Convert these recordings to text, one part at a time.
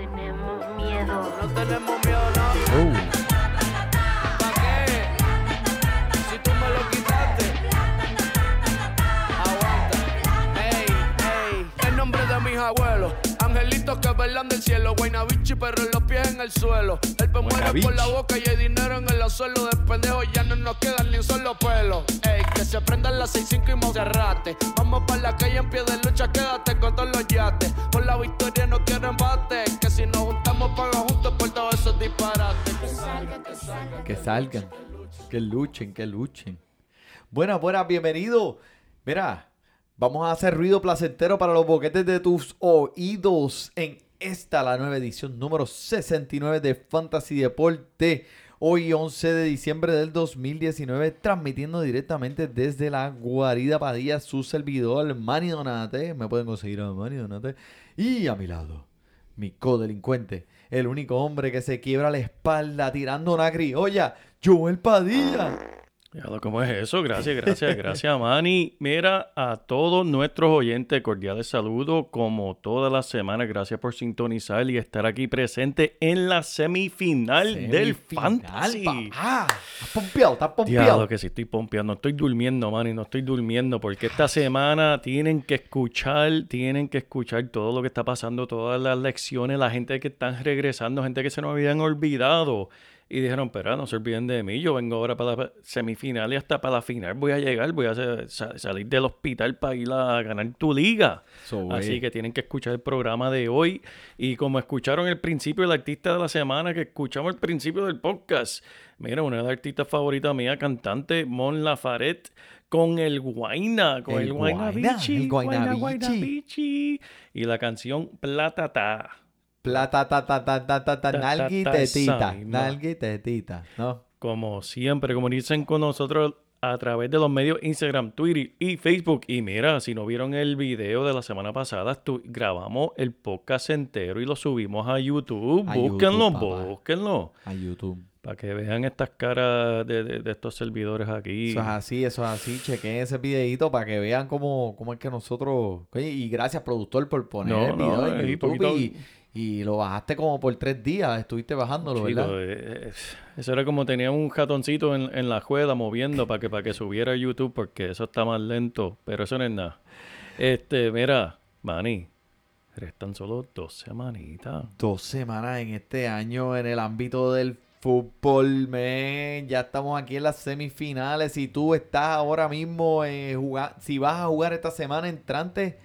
tenemos miedo. No tenemos miedo, no. ¿Pa' Angelitos que velan del cielo. Guaynabichi, pero los pies en el suelo. El pe muere por la boca y hay dinero en el suelo. De pendejo ya no nos quedan ni un solo pelo. Ey, que se prendan las 6-5 y Monserrate. Vamos para la calle en pie de lucha, quédate con todos los yates. Por la victoria no quiero embate. Que si nos juntamos, paga juntos por todos esos disparates. Que salgan, que salgan. Que salgan, que luchen, que luchen. Buenas, buenas, bienvenido. Mira, vamos a hacer ruido placentero para los boquetes de tus oídos en esta, la nueva edición número 69 de Fantasy Deporte. Hoy 11 de diciembre del 2019, transmitiendo directamente desde la guarida Padilla, su servidor Manny Donate. Me pueden conseguir a Manny Donate. Y a mi lado, mi codelincuente, el único hombre que se quiebra la espalda tirando una criolla, Joel Padilla. ¿Cómo es eso? Gracias, gracias, gracias, Manny. Mira, a todos nuestros oyentes, cordiales saludos, como todas las semanas. Gracias por sintonizar y estar aquí presente en la semifinal del Fantasy. papá. Estás pompeado, estás pompeado. Diablo, que sí estoy pompeando. No estoy durmiendo, Manny, no estoy durmiendo porque esta semana tienen que escuchar, tienen que escuchar todo lo que está pasando, todas las lecciones, la gente que están regresando, gente que se nos habían olvidado. Y dijeron, pero no se olviden de mí, yo vengo ahora para la semifinal y hasta para la final voy a llegar, voy a sa- sa- salir del hospital para ir a ganar tu liga. So, Así que tienen que escuchar el programa de hoy. Y como escucharon el principio del artista de la semana, que escuchamos el principio del podcast, mira, una de las artistas favoritas mía, cantante Mon Lafaret, con el Guaina, con El el, Guaina Bichi, Guayna Bichi. Bichi. Y la canción Platata. Plata, ta, ta, ta, ta, ta, ta, nalgui, ta, ta, tetita, nalgui, tetita, ¿no? Como siempre, comuníquense con nosotros a través de los medios Instagram, Twitter y Facebook. Y mira, si no vieron el video de la semana pasada, grabamos el podcast entero y lo subimos a YouTube. A búsquenlo, YouTube, búsquenlo. A YouTube. Para que vean estas caras de, de- de estos servidores aquí. Eso es así, eso es así. Chequen ese videito para que vean cómo, cómo es que nosotros... Oye, y gracias, productor, por poner No, el video no, en YouTube poquito- y, y lo bajaste como por tres días. Estuviste bajándolo, Chico, ¿verdad? eh, eh, eso era como tenía un ratoncito en, en la juega moviendo para que, para que subiera a YouTube porque eso está más lento, pero eso no es nada. Este, mira, Manny, restan solo dos semanitas. Dos semanas en este año en el ámbito del fútbol, men. Ya estamos aquí en las semifinales. Si tú estás ahora mismo eh, jugando, si vas a jugar esta semana entrante,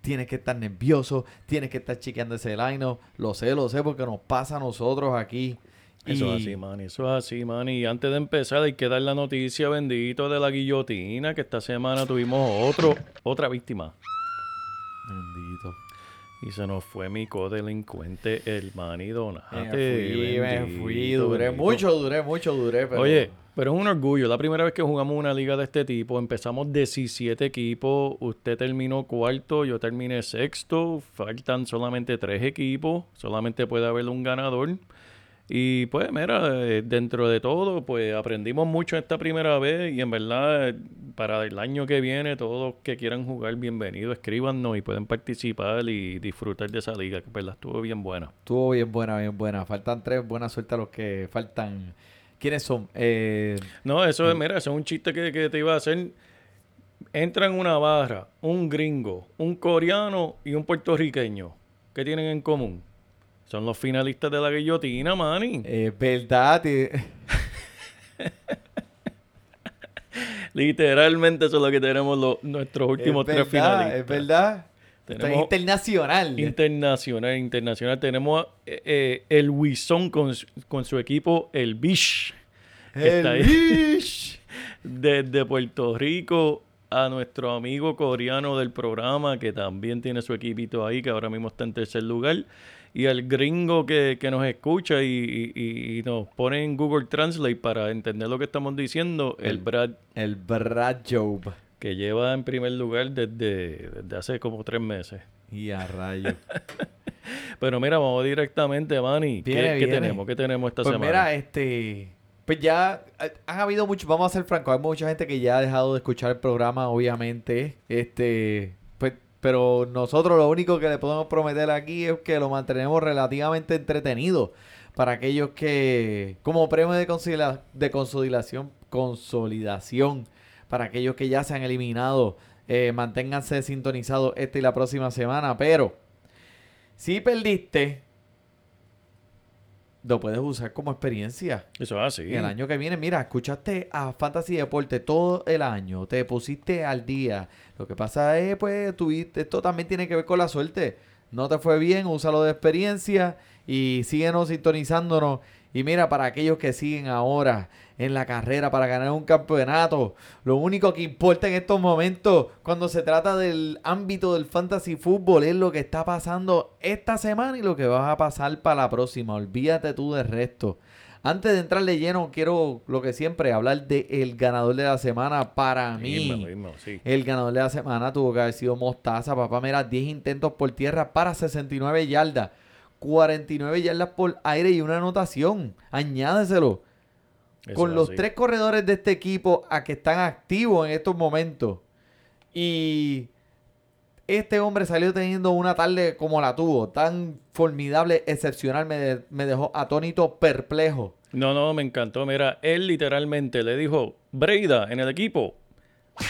tienes que estar nervioso, tienes que estar chequeando ese line Lo sé, lo sé, porque nos pasa a nosotros aquí. Eso Y- es así, Manny, eso es así, Manny. Y antes de empezar hay que dar la noticia bendito de la guillotina, que esta semana tuvimos otro, otra víctima. Bendito. Y se nos fue mi codelincuente, el Manny Donate. Me fui, me fui, bendito, duré bendito. mucho, duré mucho, duré, pero... Oye, pero es un orgullo. La primera vez que jugamos una liga de este tipo, empezamos 17 equipos. Usted terminó cuarto, yo terminé sexto. Faltan solamente tres equipos. Solamente puede haber un ganador. Y pues, mira, eh, dentro de todo, pues aprendimos mucho esta primera vez. Y en verdad, para el año que viene, todos que quieran jugar, bienvenidos, escríbanos y pueden participar y disfrutar de esa liga, que verdad estuvo bien buena. Estuvo bien buena, bien buena. Faltan tres, buena suerte a los que faltan. ¿Quiénes son? Eh, No, eso es, mira, eso es un chiste que, que te iba a hacer. Entra en una barra un gringo, un coreano y un puertorriqueño. ¿Qué tienen en común? Son los finalistas de la guillotina, Manny. Es verdad. eh, Literalmente eso es lo que tenemos los, nuestros últimos es tres verdad, finalistas. Es verdad. Tenemos- internacional. Internacional, internacional. Tenemos eh, eh, el Wison con, su- con su equipo, el Bish. El. Bish. Desde Puerto Rico, a nuestro amigo coreano del programa, que también tiene su equipito ahí, que ahora mismo está en tercer lugar. Y al gringo que, que nos escucha y, y- y nos pone en Google Translate para entender lo que estamos diciendo, el, El- Brad, El Brad Job. Que lleva en primer lugar desde, desde hace como tres meses. Y a rayo. Pero mira, vamos directamente, Manny. ¿Qué, Viene, qué viene. tenemos? ¿Qué tenemos esta Pues semana? mira, este. Pues ya eh, han habido muchos, vamos a ser francos, hay mucha gente que ya ha dejado de escuchar el programa, obviamente. Este, pues, pero nosotros lo único que le podemos prometer aquí es que lo mantenemos relativamente entretenido para aquellos que, como premio de, de consolidación, consolidación, para aquellos que ya se han eliminado, eh, manténganse sintonizados esta y la próxima semana. Pero, si perdiste, lo puedes usar como experiencia. Eso es así. Y el año que viene, mira, escuchaste a Fantasy Deporte todo el año, te pusiste al día. Lo que pasa es, pues, tuviste, esto también tiene que ver con la suerte. No te fue bien, úsalo de experiencia y síguenos sintonizándonos. Y mira, para aquellos que siguen ahora en la carrera para ganar un campeonato, lo único que importa en estos momentos, cuando se trata del ámbito del fantasy fútbol, es lo que está pasando esta semana y lo que va a pasar para la próxima. Olvídate tú del resto. Antes de entrar de lleno, quiero lo que siempre, hablar del el ganador de la semana para mí. Sí. El ganador de la semana tuvo que haber sido Mostaza, papá. Mira, 10 intentos por tierra para 69 yardas. 49 yardas por aire y una anotación. Añádeselo. Eso Con los así. tres corredores de este equipo a que están activos en estos momentos. Y este hombre salió teniendo una tarde como la tuvo. Tan formidable, excepcional. Me, de- me dejó atónito, perplejo. No, no, me encantó. Mira, él literalmente le dijo, Breida, en el equipo,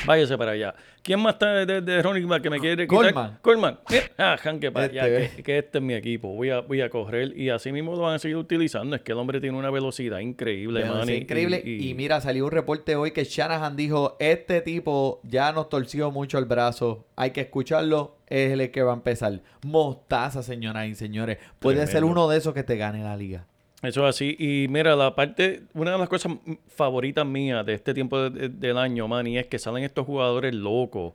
váyase para allá. ¿Quién más está de, de, running back que me quiere quitar? Coleman. Coleman. Eh, Ah, para allá, Este, que, que este es mi equipo. Voy a, voy a correr y así mismo lo van a seguir utilizando. Es que el hombre tiene una velocidad increíble, man. es increíble. Y, mira, salió un reporte hoy que Shanahan dijo, este tipo ya nos torció mucho el brazo. Hay que escucharlo. Es el que va a empezar. Mostaza, señoras y señores. Puede ser uno de esos que te gane la liga. Eso es así. Y mira, la parte, una de las cosas favoritas mías de este tiempo de- del año, Manny, es que salen estos jugadores locos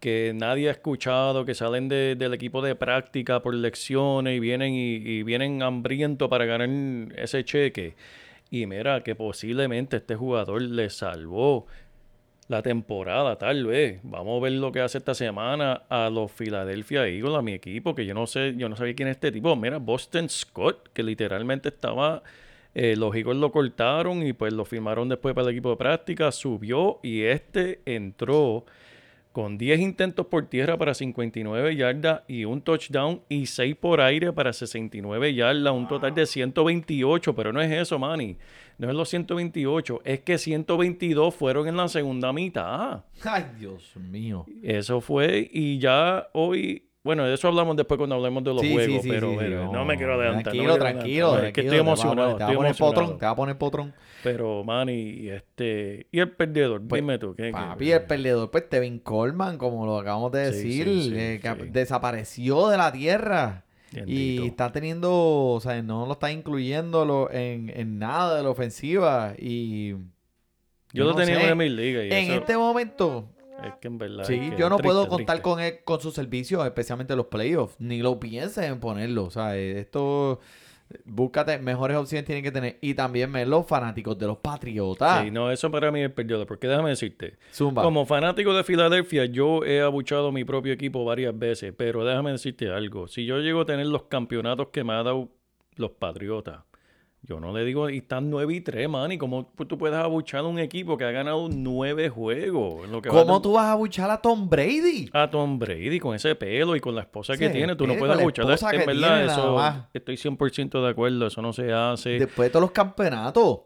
que nadie ha escuchado, que salen de- del equipo de práctica por lecciones y vienen y, y vienen hambrientos para ganar ese cheque. Y mira, que posiblemente este jugador le salvó la temporada, tal vez. Vamos a ver lo que hace esta semana a los Philadelphia Eagles, a mi equipo, que yo no sé, yo no sabía quién es este tipo. Mira, Boston Scott, que literalmente estaba, eh, los Eagles lo cortaron y pues lo firmaron después para el equipo de práctica, subió y este entró con 10 intentos por tierra para 59 yardas y un touchdown y 6 por aire para 69 yardas, un total de 128, pero no es eso, Manny. No es los 128, es que 122 fueron en la segunda mitad. Ay, Dios mío. Eso fue y ya hoy, bueno, de eso hablamos después cuando hablemos de los Sí, juegos, sí, pero sí, pero sí. no, me quiero adelantar. Tranquilo, quiero tranquilo. adelantar. Es que estoy emocionado, Te va a poner potrón. Te va a poner potrón. Pero, Manny, este, y el perdedor, Pues, dime tú. ¿qué- qué- Papi, el perdedor, pues Tevin Coleman, como lo acabamos de decir, eh, desapareció de la tierra. Bendito. Y está teniendo, o sea, no lo está incluyendo lo- en, en nada de la ofensiva. Y Yo lo no tenía sé. en mi liga y en eso este momento, es que en verdad. sí, es que yo no puedo contar triste. con él, con sus servicios, especialmente los playoffs. Ni lo pienses en ponerlo. O sea, esto, búscate, mejores opciones tienen que tener. Y también ven los fanáticos de los Patriotas. Sí, no, eso para mí es perdedor, porque déjame decirte, Zumba. como fanático de Filadelfia, yo he abuchado a mi propio equipo varias veces, pero déjame decirte algo, si yo llego a tener los campeonatos que me ha dado los Patriotas, yo no le digo, y están 9 y 3, man, y cómo tú puedes abuchar a un equipo que ha ganado 9 juegos. Lo que va ¿Cómo tú vas a buchar a Tom Brady? a Tom Brady con ese pelo y con la esposa que tiene, tú no puedes abuchar. En verdad, eso estoy 100% de acuerdo, eso no se hace. Después de todos los campeonatos.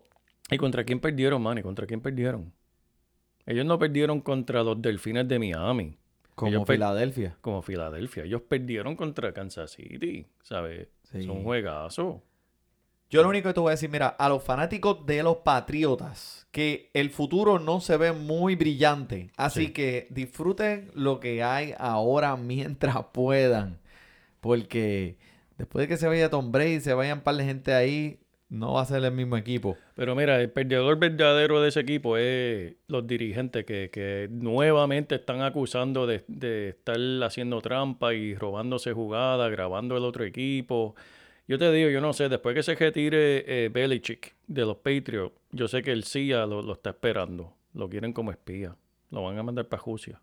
¿Y contra quién perdieron, man? ¿Y contra quién perdieron? Ellos no perdieron contra los Delfines de Miami, Como Filadelfia. como Filadelfia. Ellos perdieron contra Kansas City, ¿sabes? Sí. Son juegazos. Yo lo único que te voy a decir, mira, a los fanáticos de los Patriotas, que el futuro no se ve muy brillante. Así Sí. que disfruten lo que hay ahora mientras puedan. Porque después de que se vaya Tom Brady, se vayan un par de gente ahí, no va a ser el mismo equipo. Pero mira, el perdedor verdadero de ese equipo es los dirigentes que, que nuevamente están acusando de, de estar haciendo trampa y robándose jugadas, grabando el otro equipo. Yo te digo, yo no sé, después que se retire eh, Belichick de los Patriots, yo sé que el CIA lo, está esperando. Lo quieren como espía. Lo van a mandar para Rusia.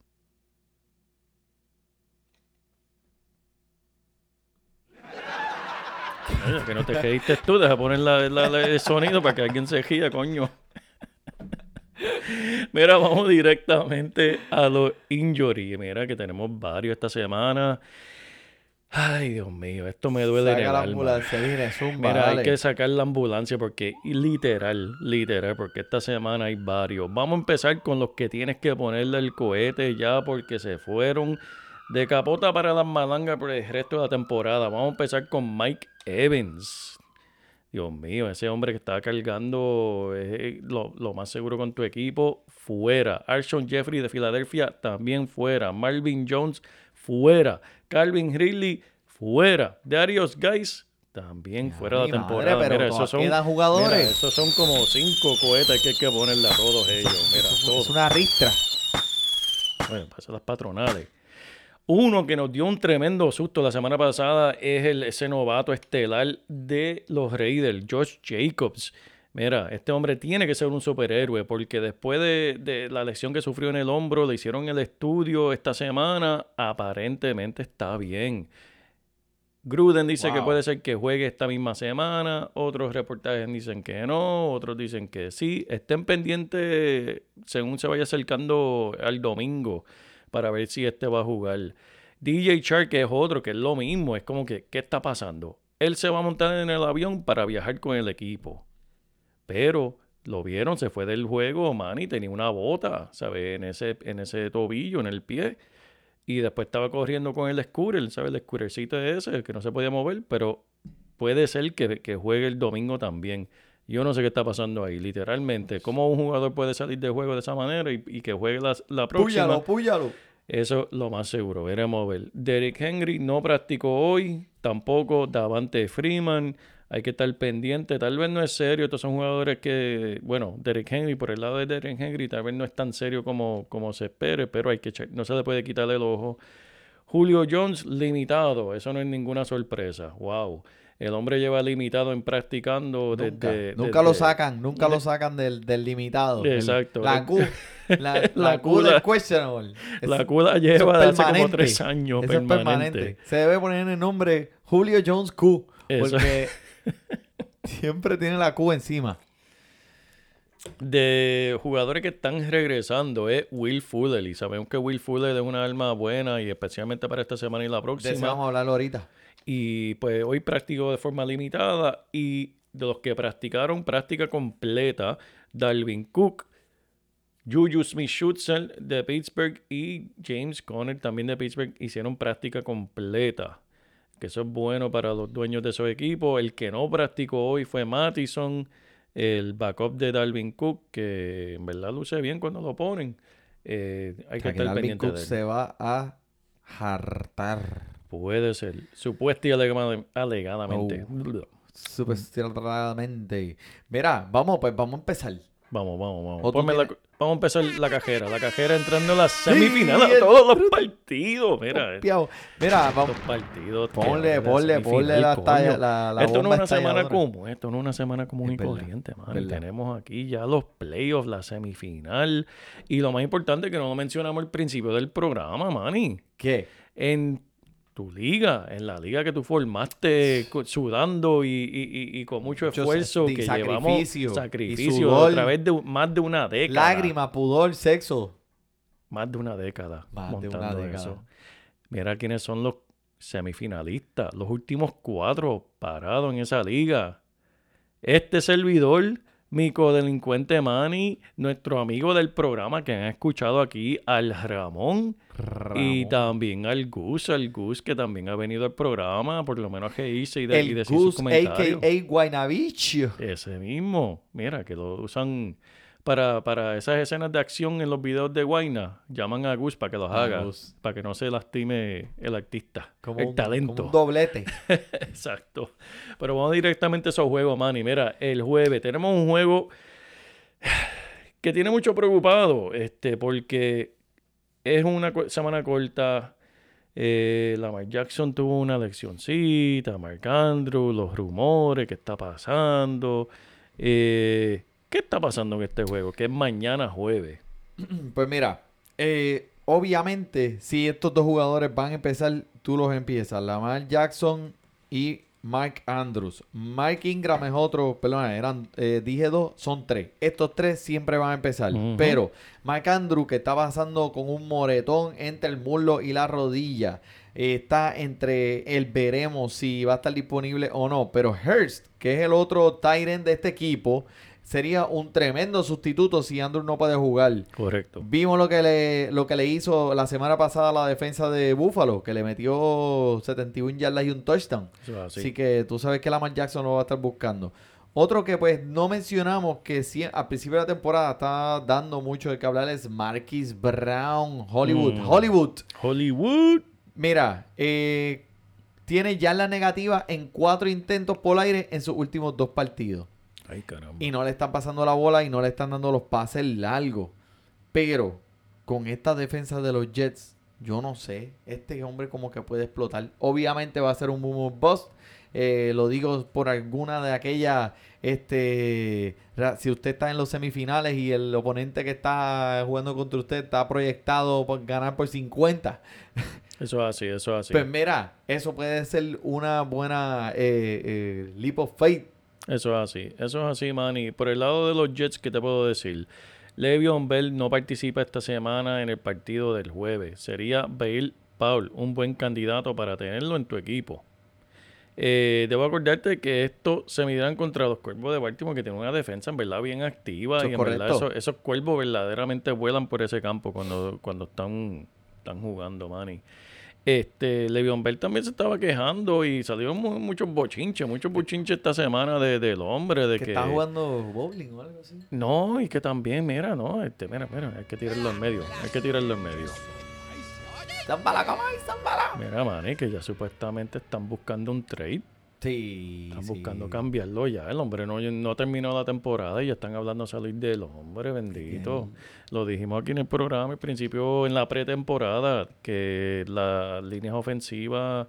Que no te reíste tú, deja poner el sonido para que alguien se ría, coño. Mira, vamos directamente a los injury. Mira que tenemos varios esta semana. Ay, Dios mío, esto me duele en el Saca la alma. ambulancia, zumba, Mira, hay que sacar la ambulancia porque literal, literal, porque esta semana hay varios. Vamos a empezar con los que tienes que ponerle el cohete ya porque se fueron de capota para las malangas por el resto de la temporada. Vamos a empezar con Mike Evans. Dios mío, ese hombre que estaba cargando eh, lo, lo más seguro con tu equipo, fuera. Arshon Jeffrey de Filadelfia, también fuera. Marvin Jones, fuera. Calvin Ridley, fuera. Darius Guys, también fuera de la madre, temporada. pero Mira, esos son, quedan jugadores. mira, esos son como cinco cohetes que hay que ponerle a todos ellos. Mira, Es todos. una ristra. Bueno, para las patronales. Uno que nos dio un tremendo susto la semana pasada es el, ese novato estelar de los Raiders, Josh Jacobs. Mira, este hombre tiene que ser un superhéroe porque después de, de la lesión que sufrió en el hombro, le hicieron el estudio esta semana, aparentemente está bien. Gruden dice que puede ser que juegue esta misma semana, otros reportajes dicen que no, otros dicen que sí. Estén pendientes según se vaya acercando al domingo para ver si este va a jugar. DJ Shark, que es otro, que es lo mismo, es como que, ¿qué está pasando? Él se va a montar en el avión para viajar con el equipo. Pero lo vieron, se fue del juego, man, y tenía una bota, ¿sabes? En ese, en ese tobillo, en el pie. Y después estaba corriendo con el scooter, ¿sabes? El scootercito ese, que no se podía mover, pero puede ser que, que juegue el domingo también. Yo no sé qué está pasando ahí, literalmente. ¿Cómo un jugador puede salir del juego de esa manera y, y que juegue la, la próxima? Púyalo, púyalo. Eso lo más seguro, veremos a ver. Derek Henry no practicó hoy, tampoco Davante Freeman. Hay que estar pendiente, tal vez no es serio. Estos son jugadores que, bueno, Derek Henry, por el lado de Derek Henry, tal vez no es tan serio como, como se espere, pero hay que no se le puede quitar el ojo. Julio Jones limitado, eso no es ninguna sorpresa. Wow. El hombre lleva limitado en practicando Nunca, desde. nunca lo desde- sacan, nunca lo sacan del, del limitado. El- Exacto. la Q, la, La la Q Q del la- questionable. Es- La cuda eso lleva es de hace como permanente. tres años. Eso es permanente. Se debe poner el nombre Julio Jones Q. Porque siempre tiene la Q encima. de jugadores que están regresando es Will Fuller. Y sabemos que Will Fuller es una arma buena y especialmente para esta semana y la De próxima. vamos a hablarlo ahorita. Y pues hoy practicó de forma limitada. Y de los que practicaron práctica completa, Dalvin Cook, Juju Smith-Schuster de Pittsburgh y James Conner también de Pittsburgh hicieron práctica completa. Que eso es bueno para los dueños de esos equipos. El que no practicó hoy fue Mattison, el backup de Dalvin Cook, que en verdad luce bien cuando lo ponen. Eh, hay O que sea, que estar Dalvin pendiente Cook de él. se va a hartar. Puede ser. Supuesta y alega- alegadamente. Oh. Supuestamente. Mira, vamos, pues vamos a empezar. Vamos, vamos, vamos. ¿O tú Ponme la- vamos a empezar la cajera. La cajera entrando en la semifinal a todos los partidos. Mira, Copiao. Mira, vamos. partidos. Ponle, ponle, ponle la talla- la- la Esto no es una semana común. Esto no es una semana común y corriente, man. Tenemos aquí ya los playoffs, la semifinal. Y lo más importante que no lo mencionamos al principio del programa, Manny. ¿Qué? en tu liga, en la liga que tú formaste sudando y, y- y- con mucho Mucho esfuerzo que de llevamos sacrificio y sacrificio sudor. a través de más de una década. Lágrima, pudor, sexo. Más de una década Más de una década. eso. Mira quiénes son los semifinalistas, los últimos cuatro parados en esa liga. Este servidor, mi codelincuente Manny, nuestro amigo del programa que han escuchado aquí, al Ramón, y también al Gus, al Gus que también ha venido al programa, por lo menos a reírse y, de, y El sus Gus, comentarios. a.k.a. Ese mismo, mira, que lo usan para, para esas escenas de acción en los videos de Guayna, llaman a Gus para que los haga, Gus. para que no se lastime el artista, Como el un- talento. como un doblete. Exacto. Pero vamos directamente a esos juegos, Manny. Mira, el jueves tenemos un juego que tiene mucho preocupado, este, porque es una semana corta. Eh, Lamar Jackson tuvo una leccioncita, Mark Andrew, los rumores, qué está pasando. Eh, ¿Qué está pasando en este juego? Que es mañana jueves. Pues mira, eh, obviamente, si estos dos jugadores van a empezar, tú los empiezas. Lamar Jackson y Mike Andrews. Mike Ingram es otro, perdón, eran, eh, dije dos, son tres. Estos tres siempre van a empezar. Pero Mike Andrews, que está pasando con un moretón entre el muslo y la rodilla, eh, está entre el veremos si va a estar disponible o no. Pero Hurst, que es el otro end de este equipo, sería un tremendo sustituto si Andrews no puede jugar. Correcto. Vimos lo que le lo que le hizo la semana pasada la defensa de Buffalo, que le metió 71 yardas y un touchdown. Es así. Así que tú sabes que Lamar Jackson lo va a estar buscando. Otro que pues no mencionamos que sí, al principio de la temporada está dando mucho de que hablar es Marquis Brown, Hollywood. Mm. Hollywood. Hollywood. Mira, eh, tiene yardas negativas en cuatro intentos por aire en sus últimos dos partidos. Ay, caramba. Y no le están pasando la bola y no le están dando los pases largos. Pero con esta defensa de los Jets, yo no sé. Este hombre como que puede explotar. Obviamente va a ser un boom bust. Eh, lo digo por alguna de aquellas. Este, si usted está en los semifinales y el oponente que está jugando contra usted está proyectado por ganar por 50. Eso es así, eso es así. Pues mira, eso puede ser una buena eh, eh, leap of faith Eso es así, eso es así, Manny. Por el lado de los Jets, ¿qué te puedo decir? Le'Veon Bell no participa esta semana en el partido del jueves. Sería Bale Paul un buen candidato para tenerlo en tu equipo. Eh, debo acordarte que esto se medirán contra los cuervos de Baltimore, que tienen una defensa en verdad bien activa. Eso y en verdad esos cuervos verdaderamente vuelan por ese campo cuando, cuando están, están jugando, Manny. Este, Le'Veon Bell también se estaba quejando y salieron mu- muchos bochinches, muchos bochinches esta semana de, del hombre, de que, que... está jugando bowling o algo así. No, y que también, mira, no, este, mira, mira, hay que tirarlo en medio, hay que tirarlo en medio. ¡Zambala, caballo, zambala! Mira, Manny, que ya supuestamente están buscando un trade, Sí, están sí. buscando cambiarlo ya, el hombre no, no terminó la temporada y ya están hablando de salir del hombre, bendito. Lo dijimos aquí en el programa al principio, en la pretemporada, que las líneas ofensivas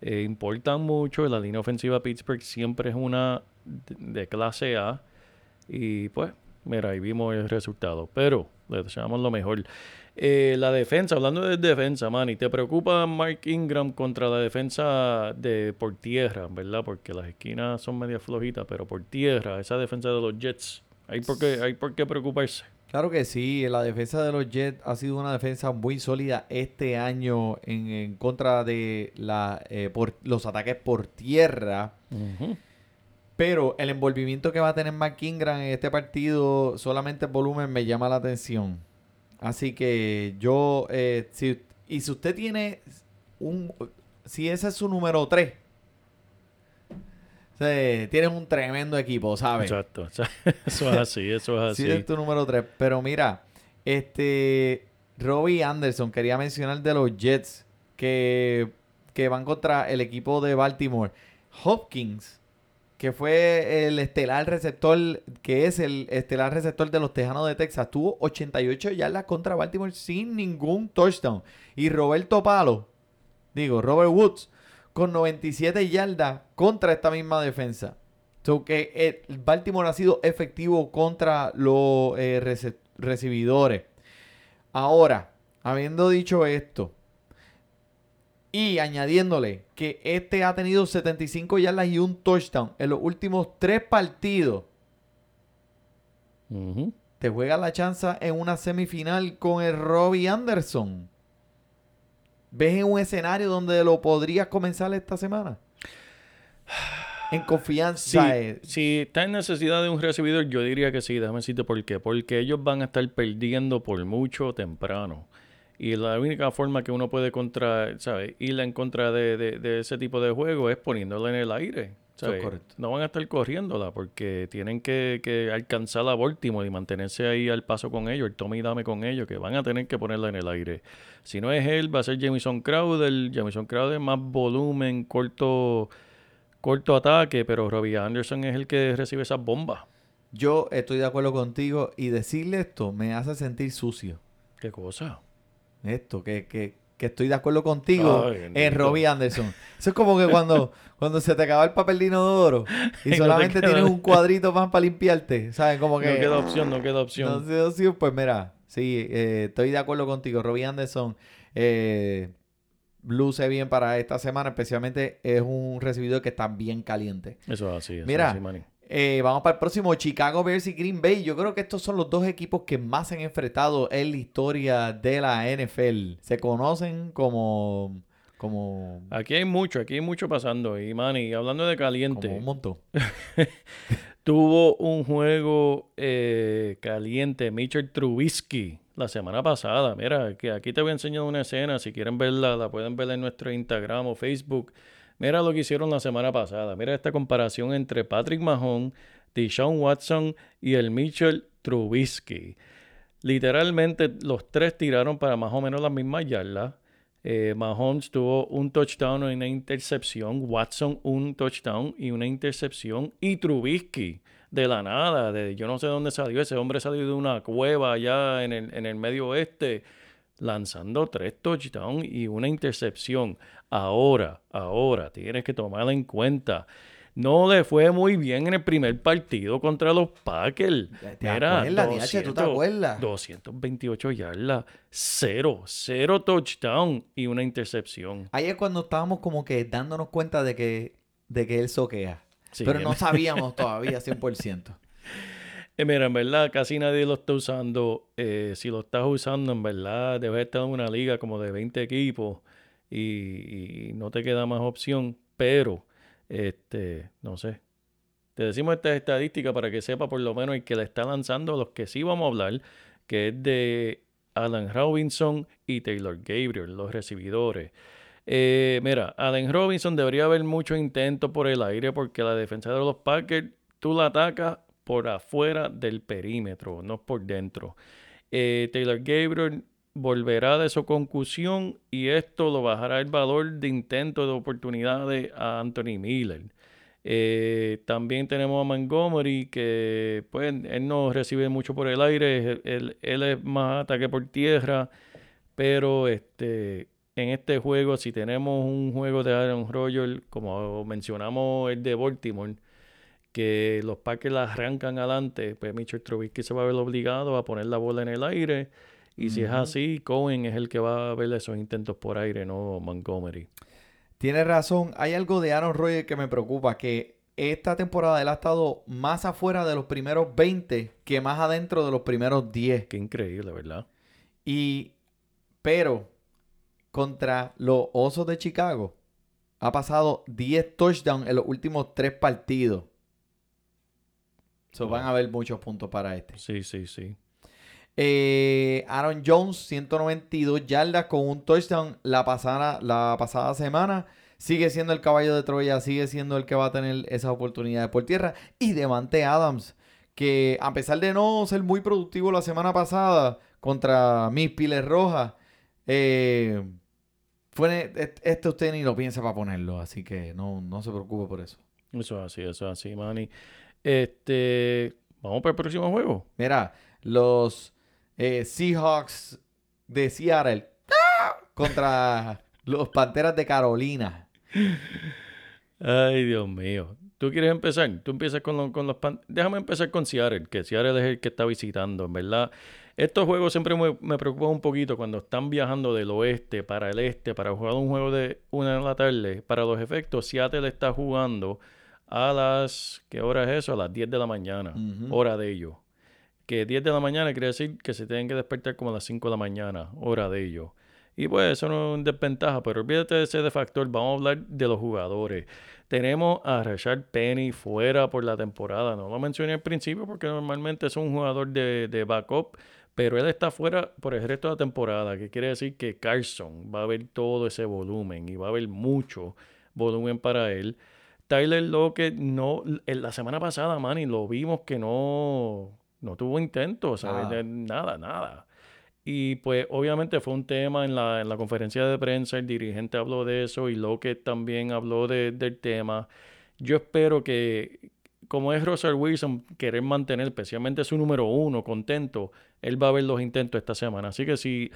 eh, importan mucho. La línea ofensiva de Pittsburgh siempre es una de, de clase A. Y pues, mira, ahí vimos el resultado. Pero le deseamos lo mejor. Eh, la defensa, hablando de defensa, Manny, ¿te preocupa Mark Ingram contra la defensa de por tierra, verdad? Porque las esquinas son media flojitas, pero por tierra, esa defensa de los Jets, hay por qué, hay por qué preocuparse. Claro que sí, la defensa de los Jets ha sido una defensa muy sólida este año en, en contra de la, eh, por, los ataques por tierra. Pero el envolvimiento que va a tener Mark Ingram en este partido, solamente el volumen me llama la atención. Así que yo, eh, si, y si usted tiene un, si ese es su número 3, tienes un tremendo equipo, ¿sabes? Exacto, eso es así, eso es Sí, así. es tu número 3. Pero mira, este Robbie Anderson, quería mencionar de los Jets que, que van contra el equipo de Baltimore. Hopkins, que fue el estelar receptor, que es el estelar receptor de los Tejanos de Texas, tuvo 88 yardas contra Baltimore sin ningún touchdown. Y Roberto Palo, digo, Robert Woods, con 97 yardas contra esta misma defensa. So que el Baltimore ha sido efectivo contra los eh, recibidores. Ahora, habiendo dicho esto, y añadiéndole que este ha tenido 75 yardas y un touchdown en los últimos tres partidos, te juega la chance en una semifinal con el Robbie Anderson. ¿Ves en un escenario donde lo podrías comenzar esta semana? En confianza. eh, si está en necesidad de un recibidor, yo diría que sí. Déjame decirte por qué. Porque ellos van a estar perdiendo por mucho temprano. Y la única forma que uno puede contra, ¿sabes? ir en contra de, de- de ese tipo de juego es poniéndolo en el aire. Eso es correcto. No van a estar corriéndola porque tienen que, que alcanzar a Baltimore y mantenerse ahí al paso con ellos, el tome y dame con ellos, que van a tener que ponerla en el aire. Si no es él, va a ser Jamison Crowder. Jamison Crowder más volumen, corto, corto ataque, pero Robbie Anderson es el que recibe esas bombas. Yo estoy de acuerdo contigo y decirle esto me hace sentir sucio. ¿Qué cosa? Esto, que, que, que estoy de acuerdo contigo Ay, en. Robbie Anderson. Eso es como que cuando, cuando se te acaba el papel de inodoro y solamente queda- tienes un cuadrito más para limpiarte. ¿Sabes? Como que. No queda opción, no queda opción. no sé, pues mira, sí, eh, estoy de acuerdo contigo. Robbie Anderson eh, luce bien para esta semana, especialmente es un recibidor que está bien caliente. Eso es así. Eso Mira, así. Eh, vamos para el próximo, Chicago Bears y Green Bay. Yo creo que estos son los dos equipos que más se han enfrentado en la historia de la NFL. Se conocen como, como, Aquí hay mucho, aquí hay mucho pasando. Y Manny, hablando de caliente, como un montón. tuvo un juego eh, caliente, Mitchell Trubisky, la semana pasada. Mira, que aquí te voy a enseñar una escena. Si quieren verla, la pueden ver en nuestro Instagram o Facebook. Mira lo que hicieron la semana pasada. Mira esta comparación entre Patrick Mahomes, Deshaun Watson y el Mitchell Trubisky. Literalmente los tres tiraron para más o menos las mismas yardas. Eh, Mahomes tuvo un touchdown y una intercepción. Watson un touchdown y una intercepción. Y Trubisky, de la nada, de yo no sé dónde salió. Ese hombre salió de una cueva allá en el, en el medio oeste, lanzando tres touchdowns y una intercepción. Ahora, ahora, tienes que tomar en cuenta. No le fue muy bien en el primer partido contra los Packers. ¿Te acuerdas, DH? ¿Tú te acuerdas? 228 yardas, cero, cero touchdown y una intercepción. Ahí es cuando estábamos como que dándonos cuenta de que, de que él soquea. Sí, Pero no sabíamos todavía 100%. Eh, mira, en verdad casi nadie lo está usando. Eh, si lo estás usando, en verdad debes estar en una liga como de 20 equipos y, no te queda más opción. Pero, este, no sé. Te decimos esta estadística para que sepa por lo menos el que le está lanzando los que sí vamos a hablar, que es de Alan Robinson y Taylor Gabriel, los recibidores. Eh, mira, Allen Robinson debería haber mucho intento por el aire porque la defensa de los Packers, tú la atacas por afuera del perímetro, no por dentro. Eh, Taylor Gabriel volverá de su concusión y esto lo bajará el valor de intento de oportunidades a Anthony Miller. Eh, también tenemos a Montgomery que pues él no recibe mucho por el aire, él, es más ataque por tierra, pero este en este juego, si tenemos un juego de Aaron Rodgers, como mencionamos el de Baltimore, que los Packers la arrancan adelante, pues Mitchell Trubisky se va a ver obligado a poner la bola en el aire. Y si es así, Cohen es el que va a ver esos intentos por aire, no Montgomery. Tienes razón. Hay algo de Aaron Rodgers que me preocupa, que esta temporada él ha estado más afuera de los primeros 20 que más adentro de los primeros 10. Qué increíble, ¿verdad? Y, pero, contra los Osos de Chicago, ha pasado 10 touchdowns en los últimos 3 partidos. So, Wow. van a haber muchos puntos para este. Sí, sí, sí. Eh, Aaron Jones, 192 yardas con un touchdown la pasada, la pasada semana. Sigue siendo el caballo de Troya, sigue siendo el que va a tener esas oportunidades por tierra. Y Devante Adams, que a pesar de no ser muy productivo la semana pasada contra mis Piles Rojas, eh, fue, este usted ni lo piensa para ponerlo, así que no, no se preocupe por eso. Eso es así, eso es así, Manny. Este, vamos para el próximo juego. Mira, los eh, Seahawks de Seattle ¡ah! contra los Panteras de Carolina. Ay, Dios mío. ¿Tú quieres empezar? Tú empiezas con, los- con los pan- Déjame empezar con Seattle, que Seattle es el que está visitando, en verdad. Estos juegos siempre me, me preocupan un poquito cuando están viajando del oeste para el este para jugar un juego de una de la tarde. Para los efectos, Seattle está jugando a las... ¿Qué hora es eso? A las 10 de la mañana, hora de ellos. Que 10 de la mañana quiere decir que se tienen que despertar como a las 5 de la mañana, hora de ellos. Y pues eso no es una desventaja, pero olvídate de ese de factor, vamos a hablar de los jugadores. Tenemos a Rashad Penny fuera por la temporada. No lo mencioné al principio porque normalmente es un jugador de, de backup, pero él está fuera por el resto de la temporada, que quiere decir que Carson va a ver todo ese volumen y va a haber mucho volumen para él. Tyler Lockett no, en la semana pasada, Manny, lo vimos que no, no tuvo intento, ¿sabes? Nada. De- Nada, nada. Y pues obviamente fue un tema en la, en la conferencia de prensa, el dirigente habló de eso y Lockett también habló de- del tema. Yo espero que, como es Russell Wilson, querer mantener especialmente su número uno contento, él va a ver los intentos esta semana. Así que si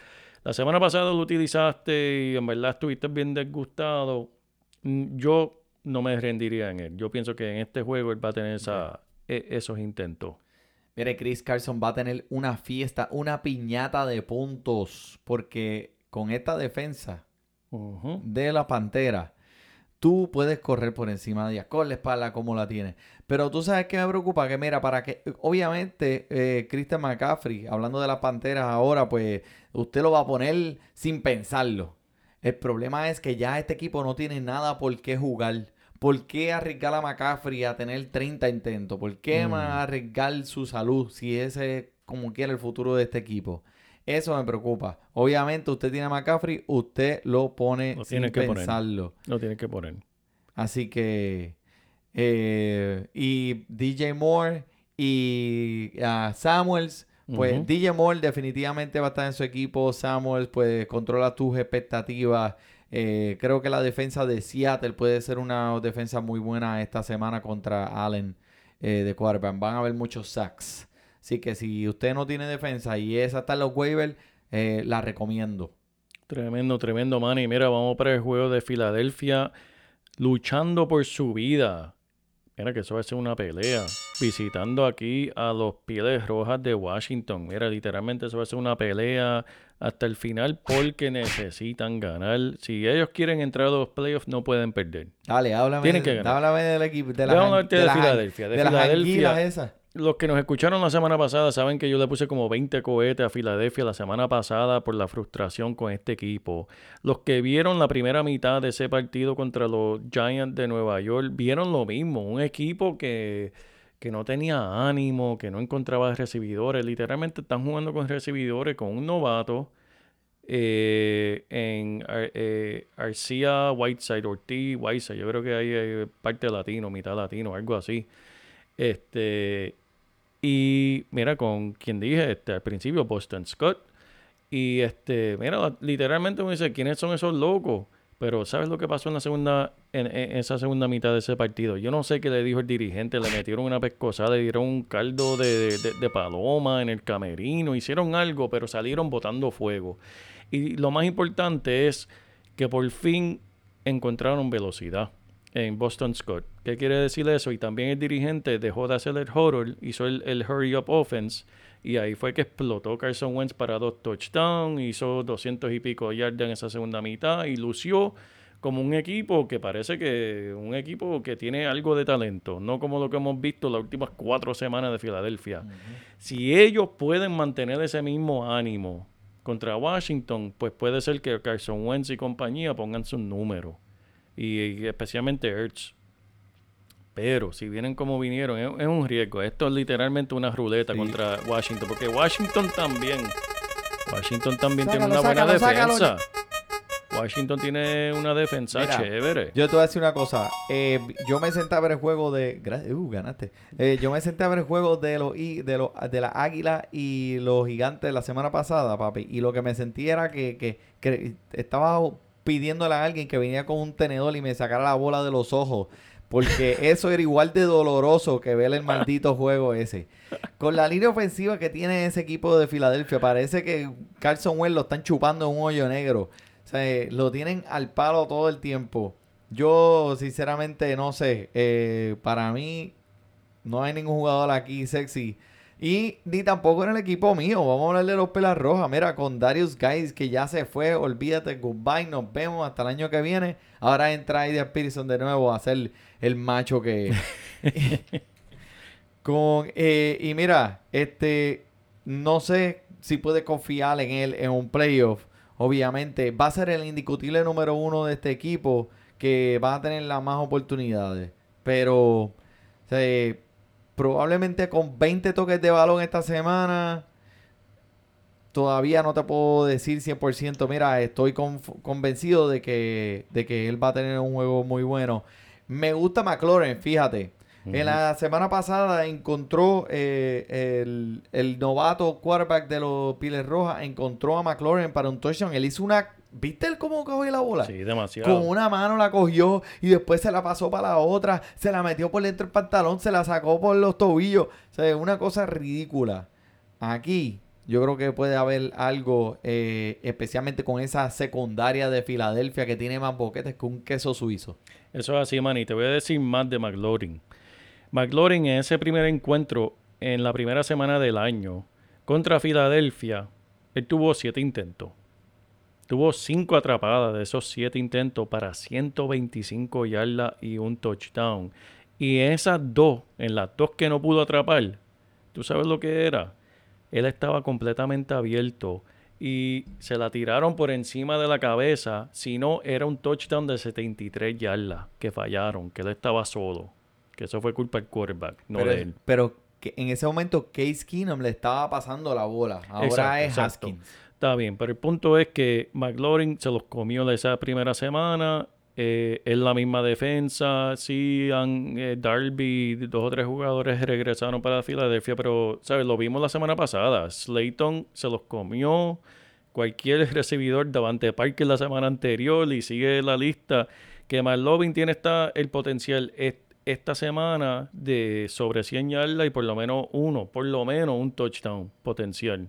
la semana pasada lo utilizaste y en verdad estuviste bien disgustado, mm, yo no me rendiría en él. Yo pienso que en este juego él va a tener esa, e- esos intentos. Mire, Chris Carson va a tener una fiesta, una piñata de puntos, porque con esta defensa de la Pantera, tú puedes correr por encima de ella, con la espalda como la tienes. Pero tú sabes que me preocupa, que mira, para que, obviamente, eh, Christian McCaffrey, hablando de las Panteras ahora, pues usted lo va a poner sin pensarlo. El problema es que ya este equipo no tiene nada por qué jugar. ¿Por qué arriesgar a McCaffrey a tener 30 intentos? ¿Por qué Mm. arriesgar su salud si ese es como quiera el futuro de este equipo? Eso me preocupa. Obviamente, usted tiene a McCaffrey, usted lo pone Lo sin tiene que poner. pensarlo. Lo tiene que poner. Así que. eh, y DJ Moore y ah, Samuels. Pues. DJ Moore definitivamente va a estar en su equipo. Samuels, pues controla tus expectativas. Eh, creo que la defensa de Seattle puede ser una defensa muy buena esta semana contra Allen eh, de quarterback. Van a haber muchos sacks. Así que si usted no tiene defensa y esa está en los waivers, eh, la recomiendo. Tremendo, tremendo, man. Y mira, vamos para el juego de Filadelfia luchando por su vida. Mira que eso va a ser una pelea. Visitando aquí a los Pieles Rojas de Washington. Mira, literalmente eso va a ser una pelea hasta el final porque necesitan ganar. Si ellos quieren entrar a los playoffs, no pueden perder. Dale, háblame, Tienen que ganar. háblame del equipo. De hablarte de an- Filadelfia, de de Filadelfia. esas. Los que nos escucharon la semana pasada saben que yo le puse como 20 cohetes a Filadelfia la semana pasada por la frustración con este equipo. Los que vieron la primera mitad de ese partido contra los Giants de Nueva York vieron lo mismo. Un equipo que, que no tenía ánimo, que no encontraba recibidores. Literalmente están jugando con recibidores con un novato. eh, en eh, Arcia, Whiteside, Ortiz, Whiteside. Yo creo que hay eh, parte latino, mitad latino, algo así. Este, y mira, con quien dije este, al principio, Boston Scott. Y este, mira, literalmente me dice, ¿quiénes son esos locos? Pero ¿sabes lo que pasó en la segunda, en, esa segunda mitad de ese partido? Yo no sé qué le dijo el dirigente, le metieron una pescosada, le dieron un caldo de, de- de paloma en el camerino, hicieron algo, pero salieron botando fuego. Y lo más importante es que por fin encontraron velocidad en Boston Scott. ¿Qué quiere decir eso? Y también el dirigente dejó de hacer el horror, hizo el, el hurry up offense y ahí fue que explotó Carson Wentz para dos touchdowns, hizo 200 y pico yardas en esa segunda mitad y lució como un equipo que parece que un equipo que tiene algo de talento, no como lo que hemos visto las últimas cuatro semanas de Filadelfia. Si ellos pueden mantener ese mismo ánimo contra Washington, pues puede ser que Carson Wentz y compañía pongan sus números y, especialmente Ertz. Pero si vienen como vinieron, es, es un riesgo. Esto es literalmente una ruleta Sí. contra Washington, porque Washington también, Washington también tiene Sácalo, una buena sácalo, defensa. Washington tiene una defensa Mira, chévere. Yo te voy a decir una cosa. eh, yo me senté a ver el juego de. Uh, ganaste. Eh, yo me senté a ver el juego de los de los de las águilas y los gigantes la semana pasada, papi. Y lo que me sentí era que, que, que estaba pidiéndole a alguien que venía con un tenedor y me sacara la bola de los ojos. Porque eso era igual de doloroso que ver el maldito juego ese. Con la línea ofensiva que tiene ese equipo de Filadelfia, parece que Carson Wentz lo están chupando en un hoyo negro. O sea, lo tienen al palo todo el tiempo. Yo, sinceramente, no sé. Eh, para mí, no hay ningún jugador aquí sexy. Y ni tampoco en el equipo mío. Vamos a hablar de los pelas rojas. Mira, con Darius Guys, que ya se fue. Olvídate, goodbye. Nos vemos hasta el año que viene. Ahora entra Aidan Pearson de nuevo a ser el macho que. con eh, Y mira, este. No sé si puede confiar en él en un playoff. Obviamente, va a ser el indiscutible número uno de este equipo que va a tener las más oportunidades. Pero, o sea, probablemente con 20 toques de balón esta semana, todavía no te puedo decir 100%. Mira, estoy convencido de que, de que él va a tener un juego muy bueno. Me gusta McLaurin, fíjate. En la semana pasada encontró eh, el, el novato quarterback de los Piles Rojas, encontró a McLaurin para un touchdown. Él hizo una ¿Viste él cómo cogió la bola? Sí, demasiado. Con una mano la cogió y después se la pasó para la otra, se la metió por dentro del pantalón, se la sacó por los tobillos. O sea, una cosa ridícula. Aquí yo creo que puede haber algo, eh, especialmente con esa secundaria de Filadelfia que tiene más boquetes que un queso suizo. Eso es así, man. Y te voy a decir más de McLaurin. McLaurin en ese primer encuentro, en la primera semana del año, contra Filadelfia, él tuvo siete intentos. Tuvo cinco atrapadas de esos siete intentos para 125 yardas y un touchdown. Y esas dos, en las dos que no pudo atrapar, ¿tú sabes lo que era? Él estaba completamente abierto y se la tiraron por encima de la cabeza. Si no, era un touchdown de 73 yardas que fallaron, que él estaba solo. Que eso fue culpa del quarterback, no pero, de él. Pero en ese momento Case Keenum le estaba pasando la bola. Ahora es Haskins. Está bien, pero el punto es que McLaurin se los comió esa primera semana. Eh, es la misma defensa. Sí, han, eh, Darby, dos o tres jugadores regresaron para Filadelfia, pero, ¿sabes? Lo vimos la semana pasada. Slayton se los comió. Cualquier recibidor Davante Parker la semana anterior y sigue la lista. Que McLaurin tiene esta, el potencial esta semana de sobre 100 yardas y por lo menos uno, por lo menos un touchdown potencial,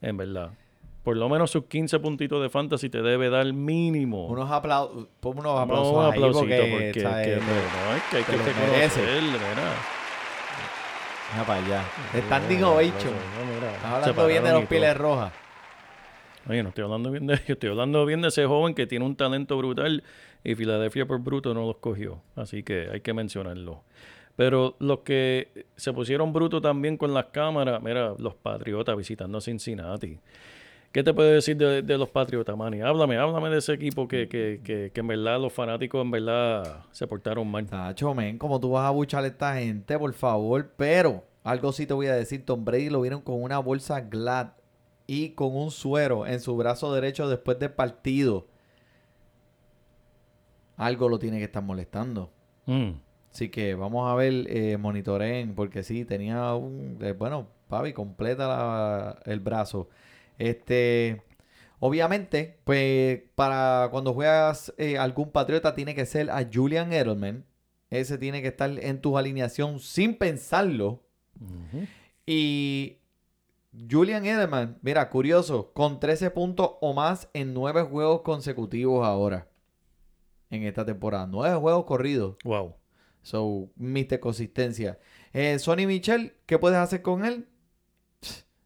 en verdad por lo menos sus 15 puntitos de fantasy te debe dar mínimo. Unos aplausos, ponme unos aplausos no, ahí porque, porque que, que, no, es que hay que reconocerle, ¿verdad? Mira para allá. Standing ovation. Estás hablando bien de los piles rojas. Oye, no estoy hablando bien de ellos, estoy hablando bien de ese joven que tiene un talento brutal y Filadelfia por bruto no los cogió. Así que hay que mencionarlo. Pero los que se pusieron bruto también con las cámaras, mira, los Patriotas visitando Cincinnati. ¿Qué te puedo decir de, los Patriotas, Manny? Háblame, háblame de ese equipo que, que, que, que, en verdad los fanáticos en verdad se portaron mal. Tacho, men, como tú vas a buchar a esta gente, por favor. Pero algo sí te voy a decir, Tom Brady lo vieron con una bolsa Glad y con un suero en su brazo derecho después del partido. Algo lo tiene que estar molestando. Mm. Así que vamos a ver, eh, monitoreen, porque sí, tenía un... Eh, bueno, papi, completa el brazo. Este, obviamente, pues para cuando juegas eh, algún patriota tiene que ser a Julian Edelman. Ese tiene que estar en tu alineación sin pensarlo. Y Julian Edelman, mira, curioso, con 13 puntos o más en 9 juegos consecutivos ahora. En esta temporada. 9 juegos corridos. Wow. So, miste consistencia. Eh, Sonny Michel, ¿qué puedes hacer con él?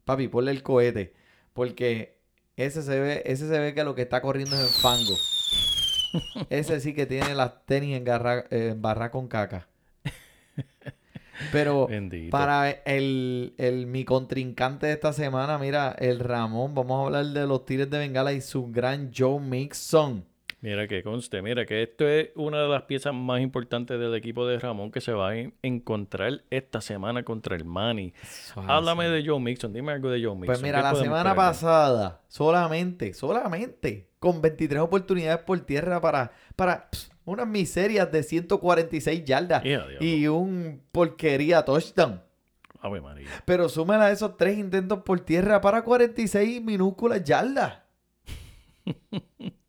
Papi, ponle el cohete. Porque ese se ve, ese se ve que lo que está corriendo es el fango. ese sí que tiene las tenis en, barra con caca. Pero para el, el, mi contrincante de esta semana, mira, el Ramón, vamos a hablar de los Tigres de Bengala y su gran Joe Mixon. Mira que conste, mira que esto es una de las piezas más importantes del equipo de Ramón que se va a encontrar esta semana contra el Mani. Háblame de Joe Mixon, dime algo de Joe Mixon. Pues mira, la semana pasada, solamente, solamente, con 23 oportunidades por tierra para, para unas miserias de 146 yardas y un porquería touchdown. Ave María. Pero súmela a esos tres intentos por tierra para 46 minúsculas yardas.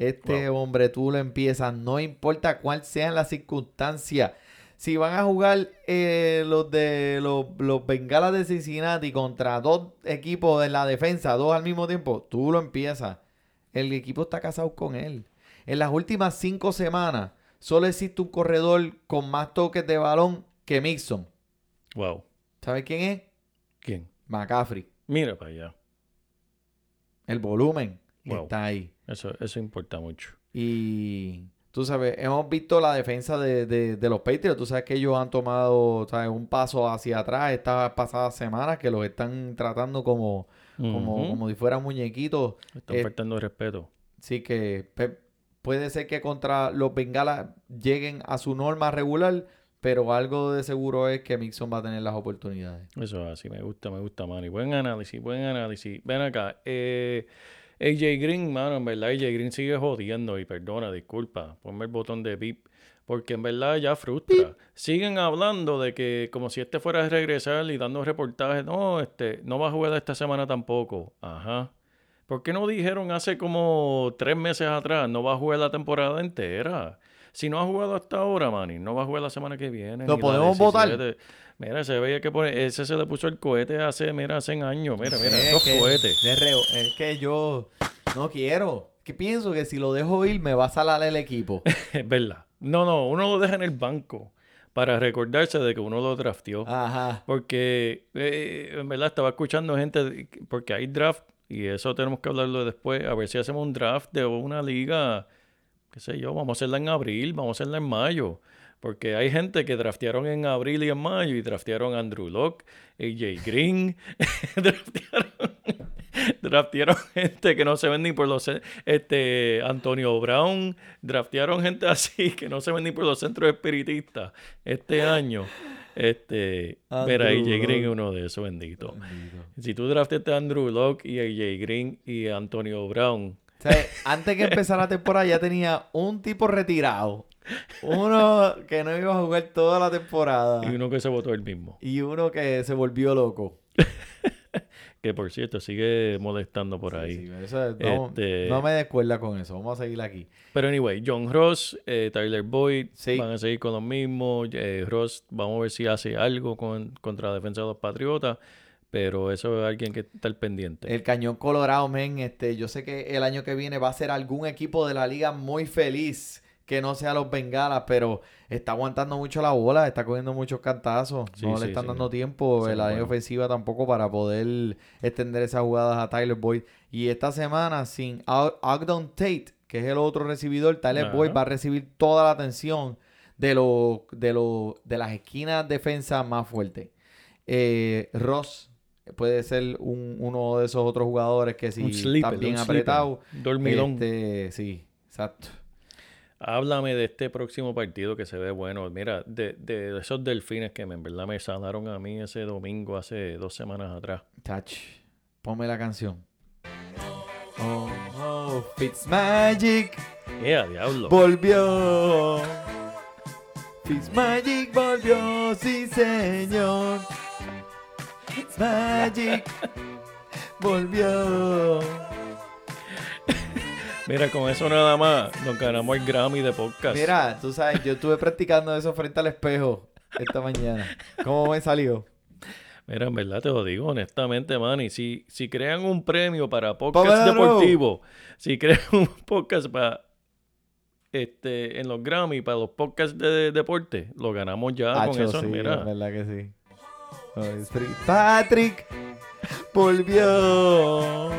Este hombre tú lo empiezas, no importa cuál sean las circunstancias. Si van a jugar eh, los de los, los Bengalas de Cincinnati contra dos equipos de la defensa, dos al mismo tiempo, tú lo empiezas. El equipo está casado con él. En las últimas cinco semanas, solo existe un corredor con más toques de balón que Mixon. Wow. ¿Sabes quién es? ¿Quién? McCaffrey. Mira para allá. El volumen está ahí. Eso, eso importa mucho. Y tú sabes, hemos visto la defensa de, de, los Patriots. Tú sabes que ellos han tomado ¿sabes? un paso hacia atrás estas pasadas semanas que los están tratando como, como, como si fueran muñequitos. Están eh, faltando respeto. Sí, que puede ser que contra los Bengalas lleguen a su norma regular, pero algo de seguro es que Mixon va a tener las oportunidades. Eso es así, me gusta, me gusta, Manny. Buen análisis, buen análisis. Ven acá. Eh AJ Green, mano, en verdad AJ Green sigue jodiendo y perdona, disculpa, ponme el botón de beep. Porque en verdad ya frustra. Siguen hablando de que como si este fuera a regresar y dando reportajes. No, este, no va a jugar esta semana tampoco. Ajá. ¿Por qué no dijeron hace como tres meses atrás, no va a jugar la temporada entera? Si no ha jugado hasta ahora, Manny, no va a jugar la semana que viene. ¿Lo podemos votar? 17. Mira, se veía que pone, ese se le puso el cohete hace, mira, hace años. Mira, mira, Es dos que- cohetes. de reo- es que yo no quiero. Que pienso que si lo dejo ir me va a salar el equipo. Es verdad. No, no, uno lo deja en el banco para recordarse de que uno lo drafteó. Ajá. Porque eh, en verdad estaba escuchando gente, porque hay draft, y eso tenemos que hablarlo después, a ver si hacemos un draft de una liga, qué sé yo, vamos a hacerla en abril, vamos a hacerla en mayo. Porque hay gente que draftearon en abril y en mayo y draftearon a Andrew Locke, AJ Green, draftearon, draftearon gente que no se ven ni por los este Antonio Brown, draftearon gente así que no se ven ni por los centros espiritistas este año. Este, Andrew AJ Green es uno de esos benditos. Si tú drafteaste a Andrew Locke y AJ Green y Antonio Brown, O sea, antes que empezara la temporada ya tenía un tipo retirado. Uno que no iba a jugar toda la temporada. y uno que se votó el mismo. Y uno que se volvió loco. Que por cierto sigue molestando por ahí. Sí, eso es- no, Este- no me descuerda con eso. Vamos a seguir aquí. Pero anyway, John Ross, eh, Tyler Boyd Sí. van a seguir con los mismos. Eh, Ross, vamos a ver si hace algo con, contra la defensa de los Patriotas. Pero eso es alguien que está al pendiente. El Cañón Colorado, men, este, yo sé que el año que viene va a ser algún equipo de la liga muy feliz que no sea los Bengalas, pero está aguantando mucho la bola, está cogiendo muchos cantazos, Sí, no sí, le están sí. dando tiempo en la bueno. ofensiva tampoco para poder extender esas jugadas a Tyler Boyd. Y esta semana sin Og- Ogden Tate, que es el otro recibidor, Tyler Ajá. Boyd va a recibir toda la atención de, los de, los de las esquinas defensas más fuertes. Eh, Ross puede ser un- uno de esos otros jugadores que si sleeper, está bien un sleeper, apretado. Dormilón. Este, sí, exacto. Háblame de este próximo partido que se ve bueno. Mira, de, de esos delfines que me, en verdad me sanaron a mí ese domingo hace dos semanas atrás. Touch. Ponme la canción. Oh, oh, Fitzmagic ¡Eh, diablo! volvió. Fitzmagic volvió, sí señor. Fitzmagic volvió. Mira, con eso nada más nos ganamos el Grammy de podcast. Mira, tú sabes, yo estuve practicando eso frente al espejo esta mañana. ¿Cómo me salió? Mira, en verdad te lo digo honestamente, Manny. Si, si crean un premio para podcast deportivo, si crean un podcast para este en los Grammy para los podcasts de, deporte, lo ganamos ya con Hacho, eso. sí, Mira, verdad que sí. Ay, Patrick volvió.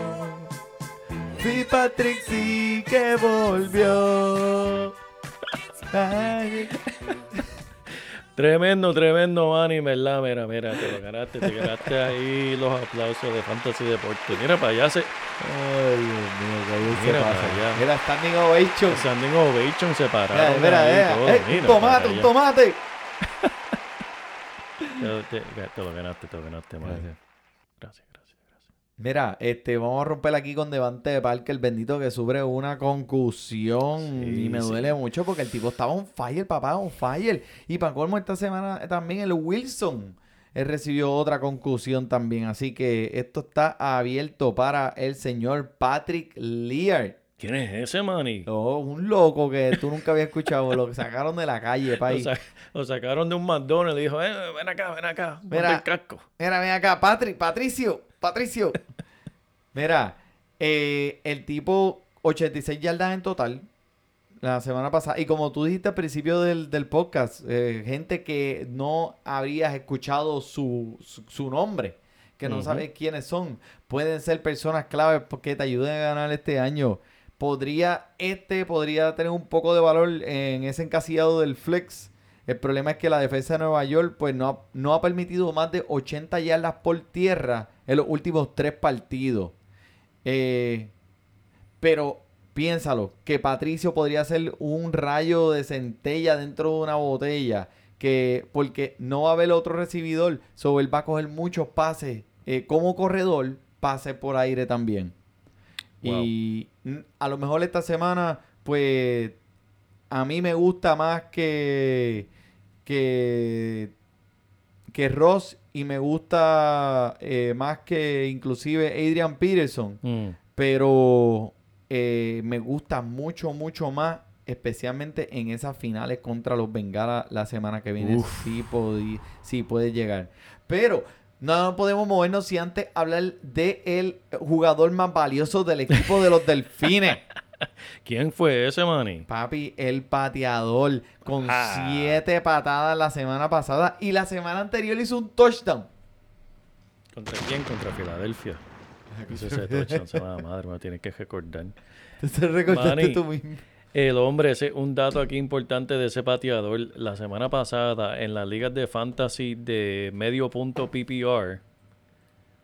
Sí, Patrick sí que volvió. Ay, tremendo, tremendo, Manny, verdad. Mira, mira, te lo ganaste, te ganaste ahí los aplausos de Fantasy Deporte. Mira, para allá se Ay, Dios mío, que bien se Mira pasa. para allá. Mira, standing ovation. Standing Ovation se Mira, pararon. mira, ahí mira. todo. Mira tomate, para un tomate. Te, te- te lo ganaste, te lo ganaste. Gracias. Gracias, gracias, gracias. Mira, este, vamos a romper aquí con Devante de Parker, el bendito que sufre una concusión Sí, y me sí. duele mucho porque el tipo estaba on fire, papá, on fire. Y para colmo esta semana eh, también el Wilson él recibió otra concusión también, así que esto está abierto para el señor Patrick Lear. ¿Quién es ese, Manny? Oh, un loco que tú nunca habías escuchado, lo sacaron de la calle, Lo, país. lo sacaron de un McDonald's y dijo, eh, ven acá, ven acá, Mira. el casco. Mira, ven acá, Patrick, Patricio, Patricio. Mira, eh, el tipo 86 yardas en total la semana pasada. Y como tú dijiste al principio del, del podcast, eh, gente que no habrías escuchado su, su, su nombre, que no Ujú. sabes quiénes son, pueden ser personas claves que te ayuden a ganar este año. Podría, este podría tener un poco de valor en ese encasillado del flex. El problema es que la defensa de Nueva York pues no ha, no ha permitido más de 80 yardas por tierra en los últimos tres partidos. Eh, pero piénsalo, que Patricio podría ser un rayo de centella dentro de una botella. Que, porque no va a haber otro recibidor. So él va a coger muchos pases. eh, como corredor, pases por aire también. Y a lo mejor esta semana, pues, a mí me gusta más que, que, que Ross y me gusta eh, más que inclusive Adrian Peterson. Mm. Pero eh, me gusta mucho, mucho más, especialmente en esas finales contra los Bengala la semana que viene. Uf. Sí, podí- sí puede llegar. Pero no podemos movernos si antes hablar de el jugador más valioso del equipo de los Delfines. ¿Quién fue ese, Manny? Papi, el pateador con Ah. siete patadas la semana pasada y la semana anterior hizo un touchdown. ¿Contra quién? Contra Filadelfia. Hizo ese touchdown, se va, madre, me lo tienes que recordar. Te recordaste Manny. tú mismo. El hombre, ese, un dato aquí importante de ese pateador, la semana pasada en las ligas de fantasy de medio punto PPR,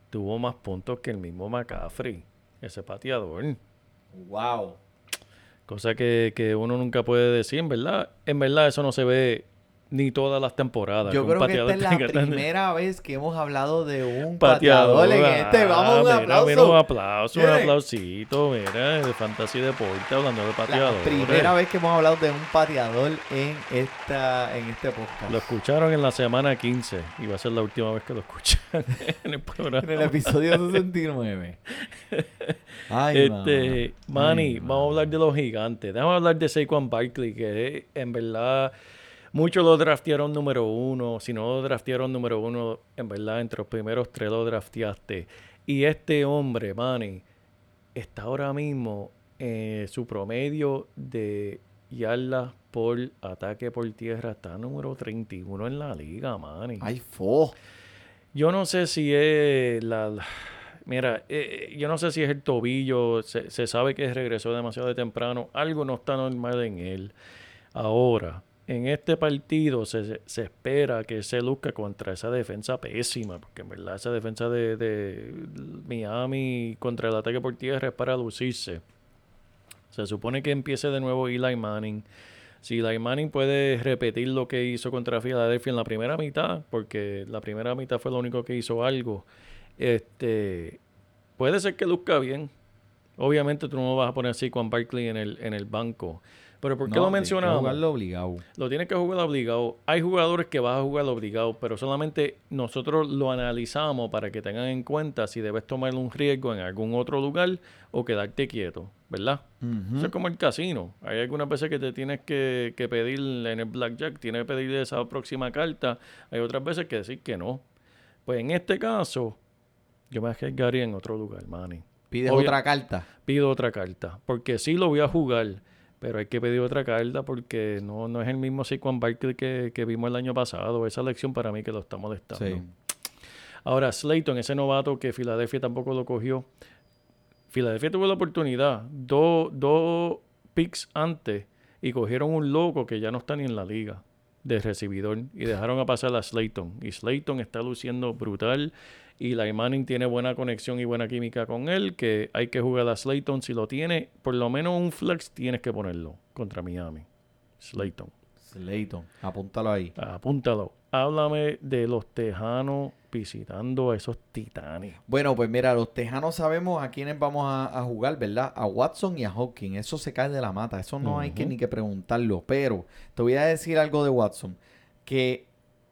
tuvo más puntos que el mismo McCaffrey, ese pateador. Wow. Cosa que, que uno nunca puede decir, en verdad. En verdad eso no se ve ni todas las temporadas. Yo creo que pateador esta es la primera vez que hemos hablado de un pateador. pateador en este. Vamos, un Ah, mira, un aplauso. aplauso, un aplausito, mira, de Fantasy Deporte, hablando de La pateadores. primera vez que hemos hablado de un pateador en esta en este podcast. Lo escucharon en la semana 15 y va a ser la última vez que lo escuchan en el programa. En el episodio 69. Ay, Este, ma. Manny, Ay, vamos a hablar de los gigantes. Déjame hablar de Saquon Barkley, que en verdad muchos lo draftearon número uno. Si no lo draftearon número uno, en verdad entre los primeros tres lo drafteaste. Y este hombre, Manny, está ahora mismo eh, su promedio de yardas por ataque por tierra está número 31 en la liga, Manny. Ay, fo. Yo no sé si es la... la- Mira, eh, yo no sé si es el tobillo, se, se sabe que regresó demasiado de temprano, algo no está normal en él. Ahora, en este partido se, se espera que se luzca contra esa defensa pésima, porque en verdad esa defensa de, de Miami contra el ataque por tierra es para lucirse. Se supone que empiece de nuevo Eli Manning. Si Eli Manning puede repetir lo que hizo contra Filadelfia en la primera mitad, porque la primera mitad fue lo único que hizo algo, este puede ser que luzca bien. Obviamente tú no vas a poner así con Barkley en el, en el banco. Pero ¿por qué No, lo tienes que mencionamos? jugarlo obligado. Lo tienes que jugar obligado. Hay jugadores que vas a jugar obligado, pero solamente nosotros lo analizamos para que tengan en cuenta si debes tomar un riesgo en algún otro lugar o quedarte quieto, ¿verdad? Eso es como el casino. Hay algunas veces que te tienes que, que pedir en el blackjack, tienes que pedir esa próxima carta. Hay otras veces que decir que no. Pues en este caso, yo me arriesgaría en otro lugar, Manny. Pides Obvia- otra carta. Pido otra carta. Porque sí lo voy a jugar, pero hay que pedir otra carta porque no, no es el mismo Saquon Barkley que, que vimos el año pasado. Esa lección para mí que lo está molestando. Sí. Ahora, Slayton, ese novato que Filadelfia tampoco lo cogió. Filadelfia tuvo la oportunidad, dos dos picks antes, y cogieron un loco que ya no está ni en la liga de recibidor y dejaron a pasar a Slayton. Y Slayton está luciendo brutal. Y la Manning tiene buena conexión y buena química con él. Que hay que jugar a Slayton. Si lo tiene, por lo menos un flex tienes que ponerlo contra Miami. Slayton. Slayton. Apúntalo ahí. Apúntalo. Háblame de los tejanos visitando a esos titanes. Bueno, pues mira, los tejanos sabemos a quiénes vamos a, a jugar, ¿verdad? A Watson y a Hawkins. Eso se cae de la mata. Eso no hay que ni que preguntarlo. Pero te voy a decir algo de Watson. Que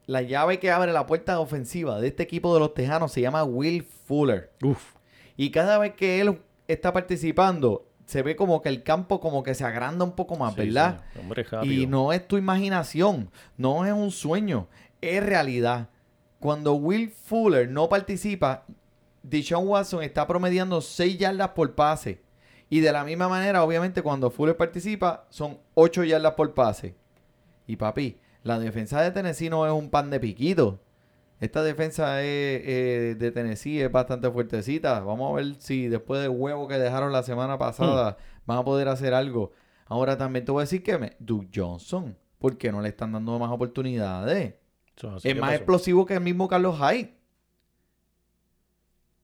la llave que abre la puerta ofensiva de este equipo de los tejanos se llama Will Fuller. Uf. Y cada vez que él está participando, se ve como que el campo como que se agranda un poco más, Sí, ¿verdad? Hombre. Y no es tu imaginación, no es un sueño, es realidad. Cuando Will Fuller no participa, Deshaun Watson está promediando 6 yardas por pase. Y de la misma manera, obviamente, cuando Fuller participa, son 8 yardas por pase. Y papi, la defensa de Tennessee no es un pan de piquito. Esta defensa es, eh, de Tennessee es bastante fuertecita. Vamos a ver si después del huevo que dejaron la semana pasada van a poder hacer algo. Ahora también te voy a decir que me, Duke Johnson, ¿por qué no le están dando más oportunidades? Es más pasó. explosivo que el mismo Carlos Hyde.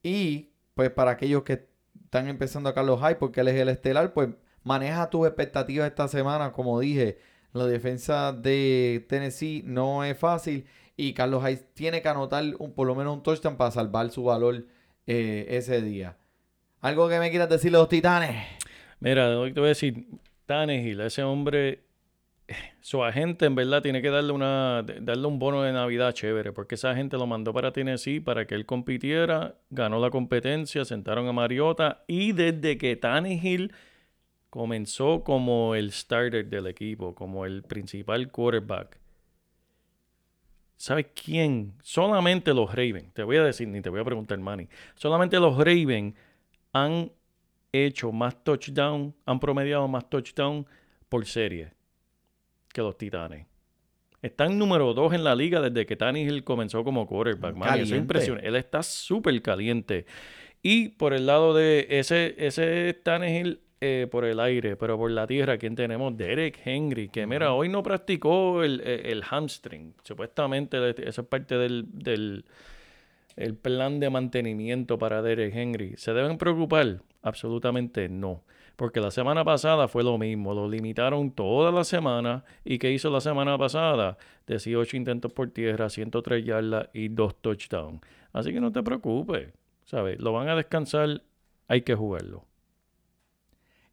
Y pues para aquellos que están empezando a Carlos Hyde, porque él es el estelar, pues maneja tus expectativas esta semana. Como dije, la defensa de Tennessee no es fácil y Carlos Hyde tiene que anotar un, por lo menos un touchdown para salvar su valor eh, ese día. ¿Algo que me quieras decir de los titanes? Mira, te voy a decir, Tannehill, ese hombre, su agente en verdad tiene que darle una darle un bono de Navidad chévere, porque esa gente lo mandó para Tennessee para que él compitiera, ganó la competencia, sentaron a Mariota y desde que Tannehill comenzó como el starter del equipo, como el principal quarterback. ¿Sabes quién? Solamente los Ravens, te voy a decir, ni te voy a preguntar, Manny. Solamente los Ravens han hecho más touchdown, han promediado más touchdown por serie que los Titanes. Están número dos en la liga desde que Tannehill comenzó como quarterback. Man, eso es impresionante. Él está súper caliente. Y por el lado de ese, ese Tannehill eh, por el aire, pero por la tierra, ¿quién tenemos? Derek Henry, que mira, hoy no practicó el, el, hamstring. Supuestamente eso es parte del, del el plan de mantenimiento para Derek Henry. ¿Se deben preocupar? Absolutamente no. Porque la semana pasada fue lo mismo. Lo limitaron toda la semana. ¿Y qué hizo la semana pasada? 18 intentos por tierra, 103 yardas y 2 touchdowns. Así que no te preocupes. ¿Sabes? Lo van a descansar. Hay que jugarlo.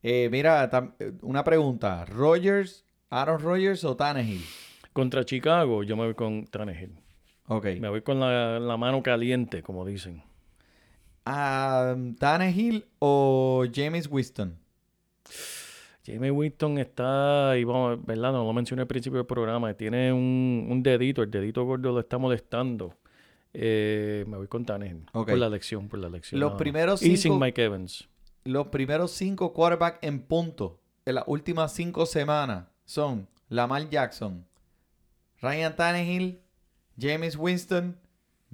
Eh, mira, una pregunta. ¿Rogers, Aaron Rodgers o Tannehill? Contra Chicago, yo me voy con Tannehill. Ok. Me voy con la, mano caliente, como dicen. Um, ¿Tannehill o James Winston? James Winston está, y vamos, ¿verdad? No lo mencioné al principio del programa, tiene un, dedito, el dedito gordo lo está molestando. Eh, me voy con Tannehill. Por la lección, por la lección. Los primeros cinco, y sin Mike Evans. Los primeros cinco quarterbacks en punto en las últimas cinco semanas son Lamar Jackson, Ryan Tannehill, James Winston,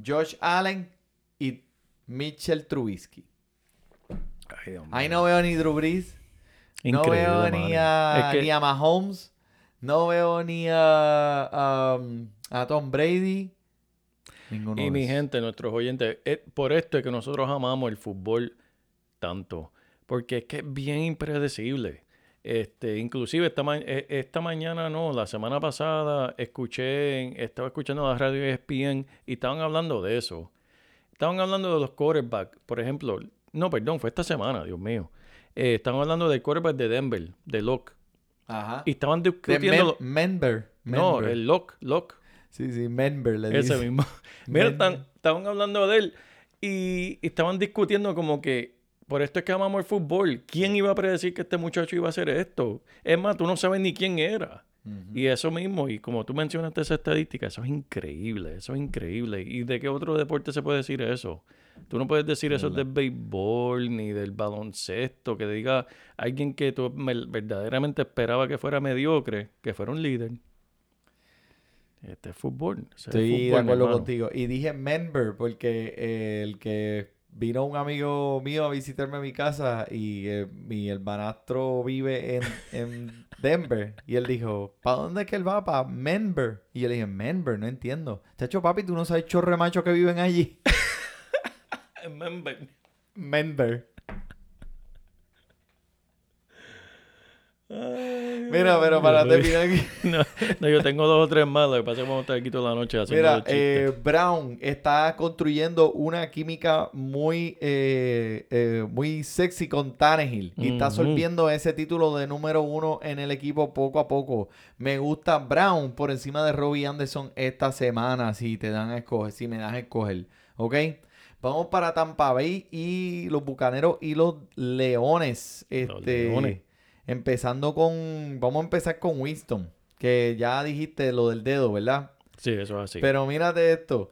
Josh Allen y Mitchell Trubisky. Ahí no veo ni Drew Brees. no veo ni a, Mahomes. No veo ni a, um, a Tom Brady. Ninguno y mi gente, nuestros oyentes, por esto es que nosotros amamos el fútbol tanto. Porque es que es bien impredecible. Este, inclusive esta, e, esta mañana, no, la semana pasada escuché, estaba escuchando la radio ESPN y estaban hablando de eso. Estaban hablando de los quarterbacks, por ejemplo. No, perdón, fue esta semana, Dios mío. Eh, estaban hablando del quarterback de Denver, de Locke. Ajá. Y estaban discutiendo... De Member. No, el Locke, Locke. Sí, sí, Member le Ese mismo. Mira, estaban hablando de él y estaban discutiendo como que por esto es que amamos el fútbol. ¿Quién iba a predecir que este muchacho iba a hacer esto? Es más, tú no sabes ni quién era. Y eso mismo, y como tú mencionaste esa estadística, eso es increíble, eso es increíble. ¿Y de qué otro deporte se puede decir eso? Tú no puedes decir eso del béisbol ni del baloncesto, que diga alguien que tú verdaderamente esperaba que fuera mediocre, que fuera un líder. Este es fútbol. Estoy de acuerdo contigo. Y dije member porque el que vino un amigo mío a visitarme a mi casa y eh, mi hermanastro vive en, Denver. Y él dijo, ¿para dónde es que él va? Para Menver. Y yo le dije, Menver, no entiendo. Chacho, papi, tú no sabes chorre macho que viven allí. Menver. Menver. Mira, pero para terminar aquí. No, yo tengo dos o tres más. Lo que pasa es que vamos a estar aquí toda la noche haciendo Mira, eh, Brown está construyendo una química muy, eh, eh, muy sexy con Tannehill. Y está solviendo ese título de número uno en el equipo poco a poco. Me gusta Brown por encima de Robbie Anderson esta semana. Si te dan a escoger, si me das a escoger. ¿Ok? Vamos para Tampa Bay y los Bucaneros y los Leones. Este, los Leones. Empezando con. Vamos a empezar con Winston. Que ya dijiste lo del dedo, ¿verdad? Sí, eso es así. Pero mírate esto.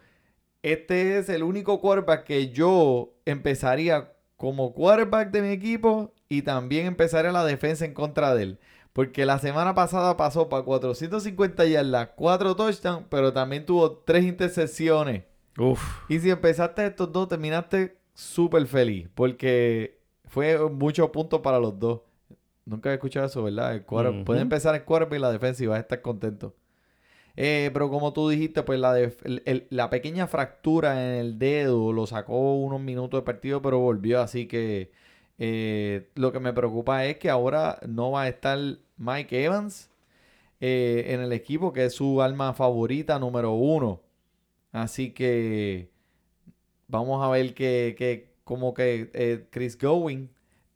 Este es el único quarterback que yo empezaría como quarterback de mi equipo y también empezaría la defensa en contra de él. Porque la semana pasada pasó para 450 yardas, 4 touchdowns, pero también tuvo 3 intercepciones. Uf. Y si empezaste estos dos, terminaste súper feliz. Porque fue mucho punto para los dos. Nunca he escuchado eso, ¿verdad? El Puede empezar el cuerpo y la defensa y vas a estar contento. Eh, pero como tú dijiste, pues la, la pequeña fractura en el dedo lo sacó unos minutos de partido, pero volvió. Así que eh, lo que me preocupa es que ahora no va a estar Mike Evans eh, en el equipo, que es su alma favorita número uno. Así que vamos a ver qué, qué, como que Chris Going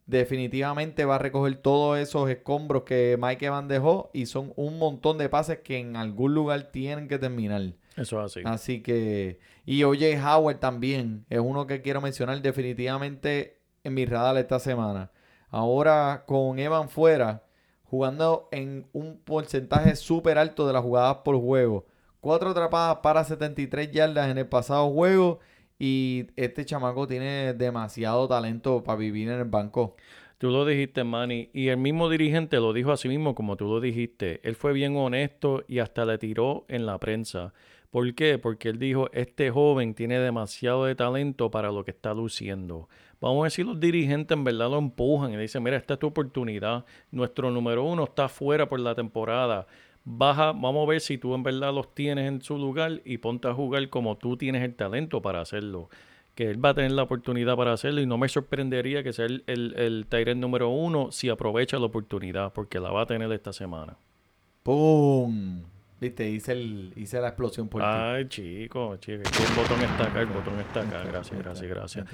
definitivamente va a recoger todos esos escombros que Mike Evans dejó y son un montón de pases que en algún lugar tienen que terminar. Eso es así. Así que, y OJ Howard también es uno que quiero mencionar definitivamente en mi radar esta semana. Ahora con Evan fuera, jugando en un porcentaje súper alto de las jugadas por juego. Cuatro atrapadas para 73 yardas en el pasado juego. Y este chamaco tiene demasiado talento para vivir en el banco. Tú lo dijiste, Manny, y el mismo dirigente lo dijo a sí mismo como tú lo dijiste. Él fue bien honesto y hasta le tiró en la prensa. ¿Por qué? Porque él dijo, este joven tiene demasiado de talento para lo que está luciendo. Vamos a decir, los dirigentes en verdad lo empujan y dicen, mira, esta es tu oportunidad. Nuestro número uno está fuera por la temporada. Baja, vamos a ver si tú en verdad los tienes en su lugar y ponte a jugar como tú tienes el talento para hacerlo. Que él va a tener la oportunidad para hacerlo y no me sorprendería que sea el, el, el número uno si aprovecha la oportunidad, porque la va a tener esta semana. ¡Pum! Viste, hice, el, hice la explosión por Ay, chico, chico. El botón está acá, el botón está acá. Gracias, gracias, gracias.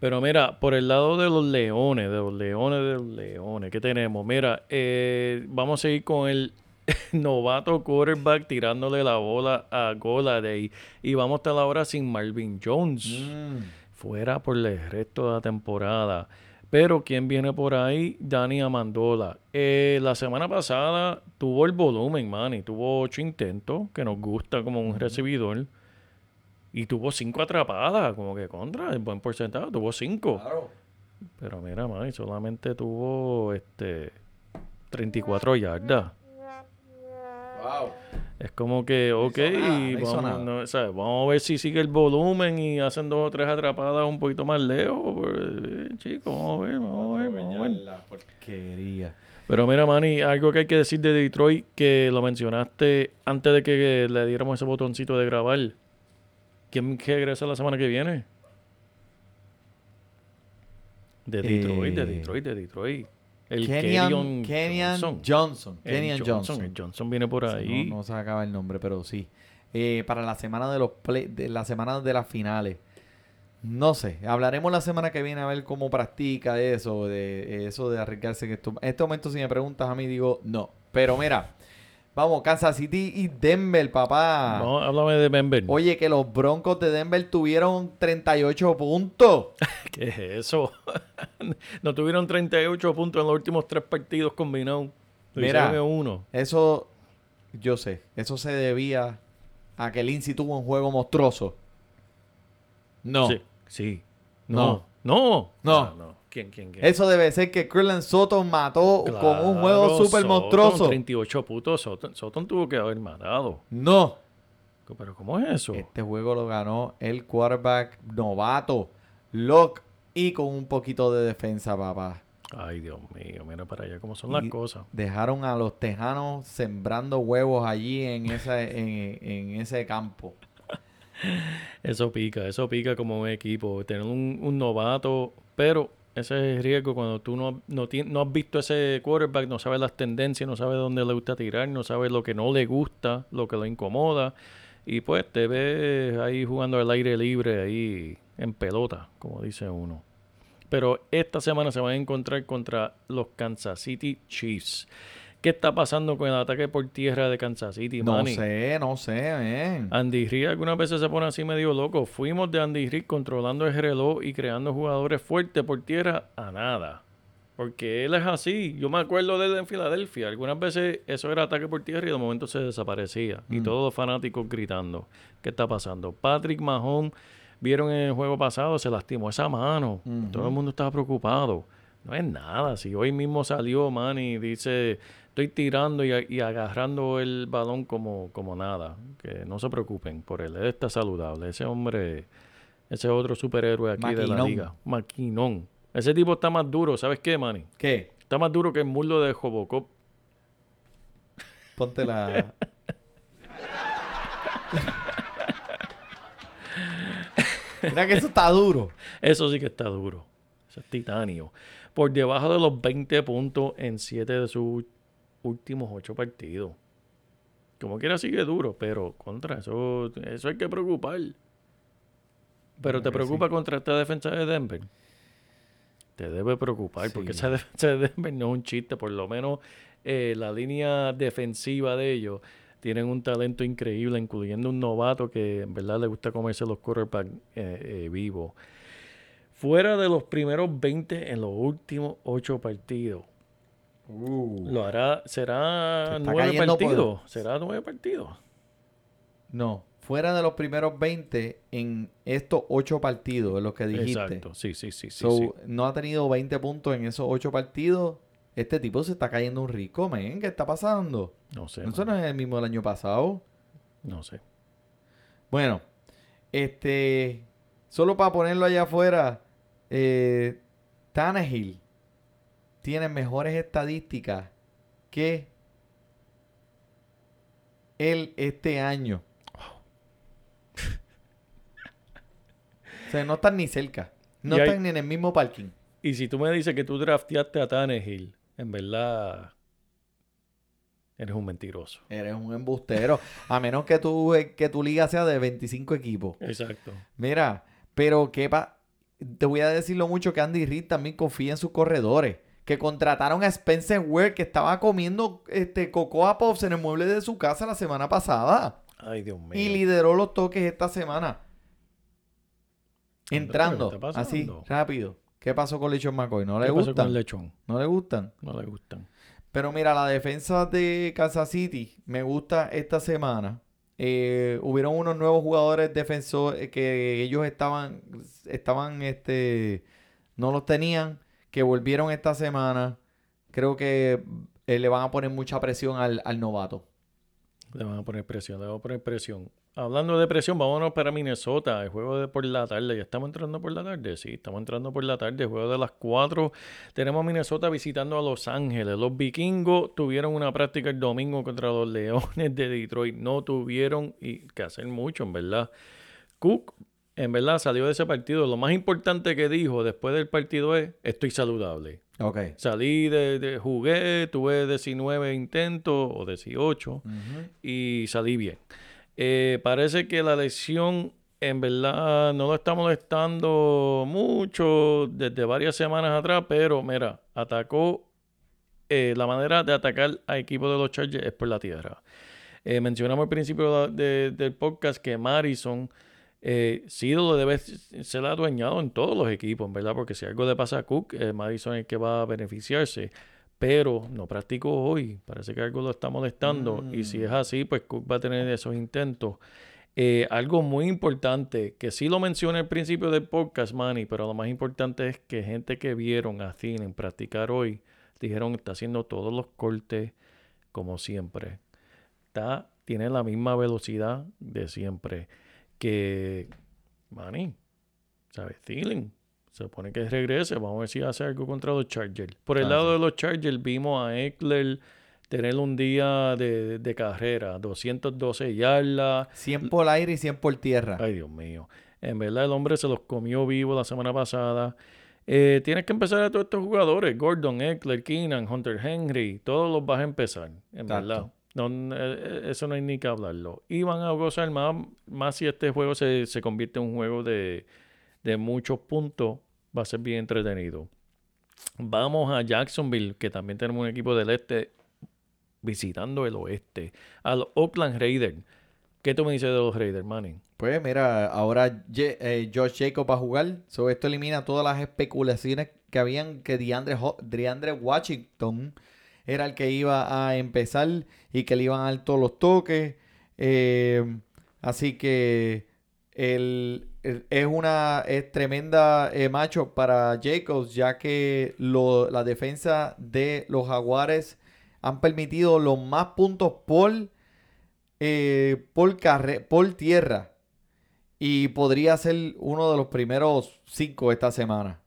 Pero mira, por el lado de los leones, de los leones, de los leones, ¿qué tenemos? Mira, eh, vamos a ir con el novato quarterback tirándole la bola a Goladay. Y vamos a estar ahora sin Marvin Jones. Mm. Fuera por el resto de la temporada. Pero ¿quién viene por ahí? Dani Amandola. Eh, la semana pasada tuvo el volumen, man, y tuvo ocho intentos, que nos gusta como un recibidor. Y tuvo cinco atrapadas, como que contra, el buen porcentaje, tuvo cinco. Claro. Pero mira, man, solamente tuvo este 34 yardas. Wow. Es como que, ok, vamos, vamos, a ver si sigue el volumen y hacen dos o tres atrapadas un poquito más lejos. Pues, chicos, vamos a ver, vamos a ver. Vamos a ver. La porquería. Pero mira, Manny, algo que hay que decir de Detroit, que lo mencionaste antes de que le diéramos ese botoncito de grabar. ¿Quién regresa la semana que viene? De Detroit, de eh, Detroit, de Detroit. El Kenyon, Johnson. Kenyon Johnson. El Johnson viene por ahí. No, se acaba el nombre, pero sí. Eh, para la semana de los de la semana de las finales. No sé, hablaremos la semana que viene a ver cómo practica eso, de eso de arriesgarse. Que en este momento, si me preguntas a mí, digo no. Pero mira, Vamos, Kansas City y Denver, papá. No, háblame de Denver. Oye, que los Broncos de Denver tuvieron 38 puntos. ¿Qué es eso? no tuvieron 38 puntos en los últimos tres partidos combinados. Mira, uno. eso, yo sé, eso se debía a que Lindsay tuvo un juego monstruoso. No. Sí, sí. No. No. No. no. Eso debe ser que Krillin Soto mató con un juego súper monstruoso. 38 putos. Soto, tuvo que haber matado. No. Pero ¿cómo es eso? Este juego lo ganó el quarterback novato, Locke, y con un poquito de defensa, papá. Ay, Dios mío, mira para allá cómo son las cosas. Dejaron a los tejanos sembrando huevos allí en, esa, en, ese campo. eso pica, eso pica como un equipo. Tener un, un novato, pero ese es el riesgo cuando tú no, no, no, has visto ese quarterback, no sabes las tendencias, no sabes dónde le gusta tirar, no sabes lo que no le gusta, lo que lo incomoda. Y pues te ves ahí jugando al aire libre, ahí en pelota, como dice uno. Pero esta semana se van a encontrar contra los Kansas City Chiefs. ¿Qué está pasando con el ataque por tierra de Kansas City, No sé, no sé, Andy Reid algunas veces se pone así medio loco. Fuimos de Andy Reid controlando el reloj y creando jugadores fuertes por tierra a nada. Porque él es así. Yo me acuerdo de él en Filadelfia. Algunas veces eso era ataque por tierra y de momento se desaparecía. Y mm. todos los fanáticos gritando. ¿Qué está pasando? Patrick Mahomes, vieron en el juego pasado, se lastimó esa mano. Todo el mundo estaba preocupado. No es nada. Si hoy mismo salió, man, y dice estoy tirando y, agarrando el balón como, como nada. Que no se preocupen por él. Él está saludable. Ese hombre, ese otro superhéroe aquí de la liga. Maquinón. Ese tipo está más duro. ¿Sabes qué, Manny? ¿Qué? Está más duro que el muslo de Jobocop. Ponte la... Mira que eso está duro. Eso sí que está duro. Eso es titanio. Por debajo de los 20 puntos en 7 de sus últimos ocho partidos. Como quiera sigue duro, pero contra eso, eso hay que preocupar. Pero te preocupa contra esta defensa de Denver. te debe preocupar, porque Sí. ese, de- Denver no es un chiste, por lo menos eh, la línea defensiva de ellos tienen un talento increíble, incluyendo un novato que en verdad le gusta comerse los quarterbacks eh, eh, vivos. Fuera de los primeros 20 en los últimos 8 partidos. Lo hará, Se será nueve por- partidos. Será nueve partidos. No, fuera de los primeros 20 en estos 8 partidos, en los que dijiste. Exacto. Sí, sí, sí, sí. So, sí. no ha tenido 20 puntos en esos 8 partidos. Este tipo se está cayendo un rico, men. ¿Qué está pasando? No sé. Eso mano, no es el mismo del año pasado. No sé. Bueno, este. Solo para ponerlo allá afuera, eh, Tannehill tiene mejores estadísticas que él este año. o sea, no están ni cerca. No hay- están ni en el mismo parking. Y si tú me dices que tú drafteaste a Tannehill, en verdad eres un mentiroso. Eres un embustero. A menos que tu, eh, que tu liga sea de 25 equipos. Exacto. Mira, pero qué pa... Te voy a decir lo mucho que Andy Reid también confía en sus corredores. Que contrataron a Spencer Ware que estaba comiendo este Cocoa Pops en el mueble de su casa la semana pasada. Ay, Dios mío. Y lideró los toques esta semana. ¿qué Entrando, está así, rápido. ¿Qué pasó con Lechon McCoy? ¿No le ¿Qué pasó con gustan? el lechón? ¿No le gustan? No le gustan. Pero mira, la defensa de Kansas City me gusta esta semana. Eh, hubieron unos nuevos jugadores defensores que ellos estaban, estaban, este, no los tenían, que volvieron esta semana. Creo que eh, le van a poner mucha presión al, al novato. Le van a poner presión, le van a poner presión. Hablando de presión, vámonos para Minnesota, el juego de por la tarde. ¿Ya estamos entrando por la tarde? Sí, estamos entrando por la tarde, el juego de las 4. Tenemos a Minnesota visitando a Los Ángeles. Los vikingos tuvieron una práctica el domingo contra los Leones de Detroit. No tuvieron y que hacer mucho, en verdad. Cook, en verdad, salió de ese partido. Lo más importante que dijo después del partido es, estoy saludable. Ok. Salí de, de jugué, tuve 19 intentos o 18 y salí bien. Eh, parece que la lesión en verdad no lo está molestando mucho desde varias semanas atrás, pero mira, atacó, eh, la manera de atacar al equipo de los Chargers es por la tierra. Eh, mencionamos al principio de- del podcast que Madison eh, sí lo debe ser adueñado en todos los equipos, ¿verdad? Porque si algo le pasa a Cook, eh, Madison es el que va a beneficiarse. Pero no practicó hoy. Parece que algo lo está molestando. Y si es así, pues Cook va a tener esos intentos. Eh, algo muy importante, que sí lo mencioné al principio del podcast, Manny, pero lo más importante es que gente que vieron a Thielen practicar hoy, dijeron que está haciendo todos los cortes como siempre. Está, tiene la misma velocidad de siempre. Que, Manny, ¿sabes? Thielen, se supone que regrese. Vamos a ver si hace algo contra los Chargers. Por el Ah, lado sí. de los Chargers, vimos a Eckler tener un día de, de carrera, 212 yardas. 100 por aire y 100 por tierra. Ay, Dios mío. En verdad, el hombre se los comió vivo la semana pasada. Eh, tienes que empezar a todos estos jugadores: Gordon, Eckler, Keenan, Hunter Henry. Todos los vas a empezar, en Exacto. verdad. No, eh, eso no hay ni que hablarlo. Y van a gozar más, más si este juego se, se convierte en un juego de, de muchos puntos. Va a ser bien entretenido. Vamos a Jacksonville, que también tenemos un equipo del este visitando el oeste. A los Oakland Raiders. ¿Qué tú me dices de los Raiders, Manning? Pues mira, ahora Ye- eh, Jacob va a jugar. So, esto elimina todas las especulaciones que habían que DeAndre, DeAndre Washington era el que iba a empezar y que le iban a todos los toques. Eh, así que es una es tremenda eh, macho para Jacobs, ya que lo- la defensa de los Jaguares han permitido los más puntos por, eh, carre- tierra. Y podría ser uno de los primeros cinco esta semana.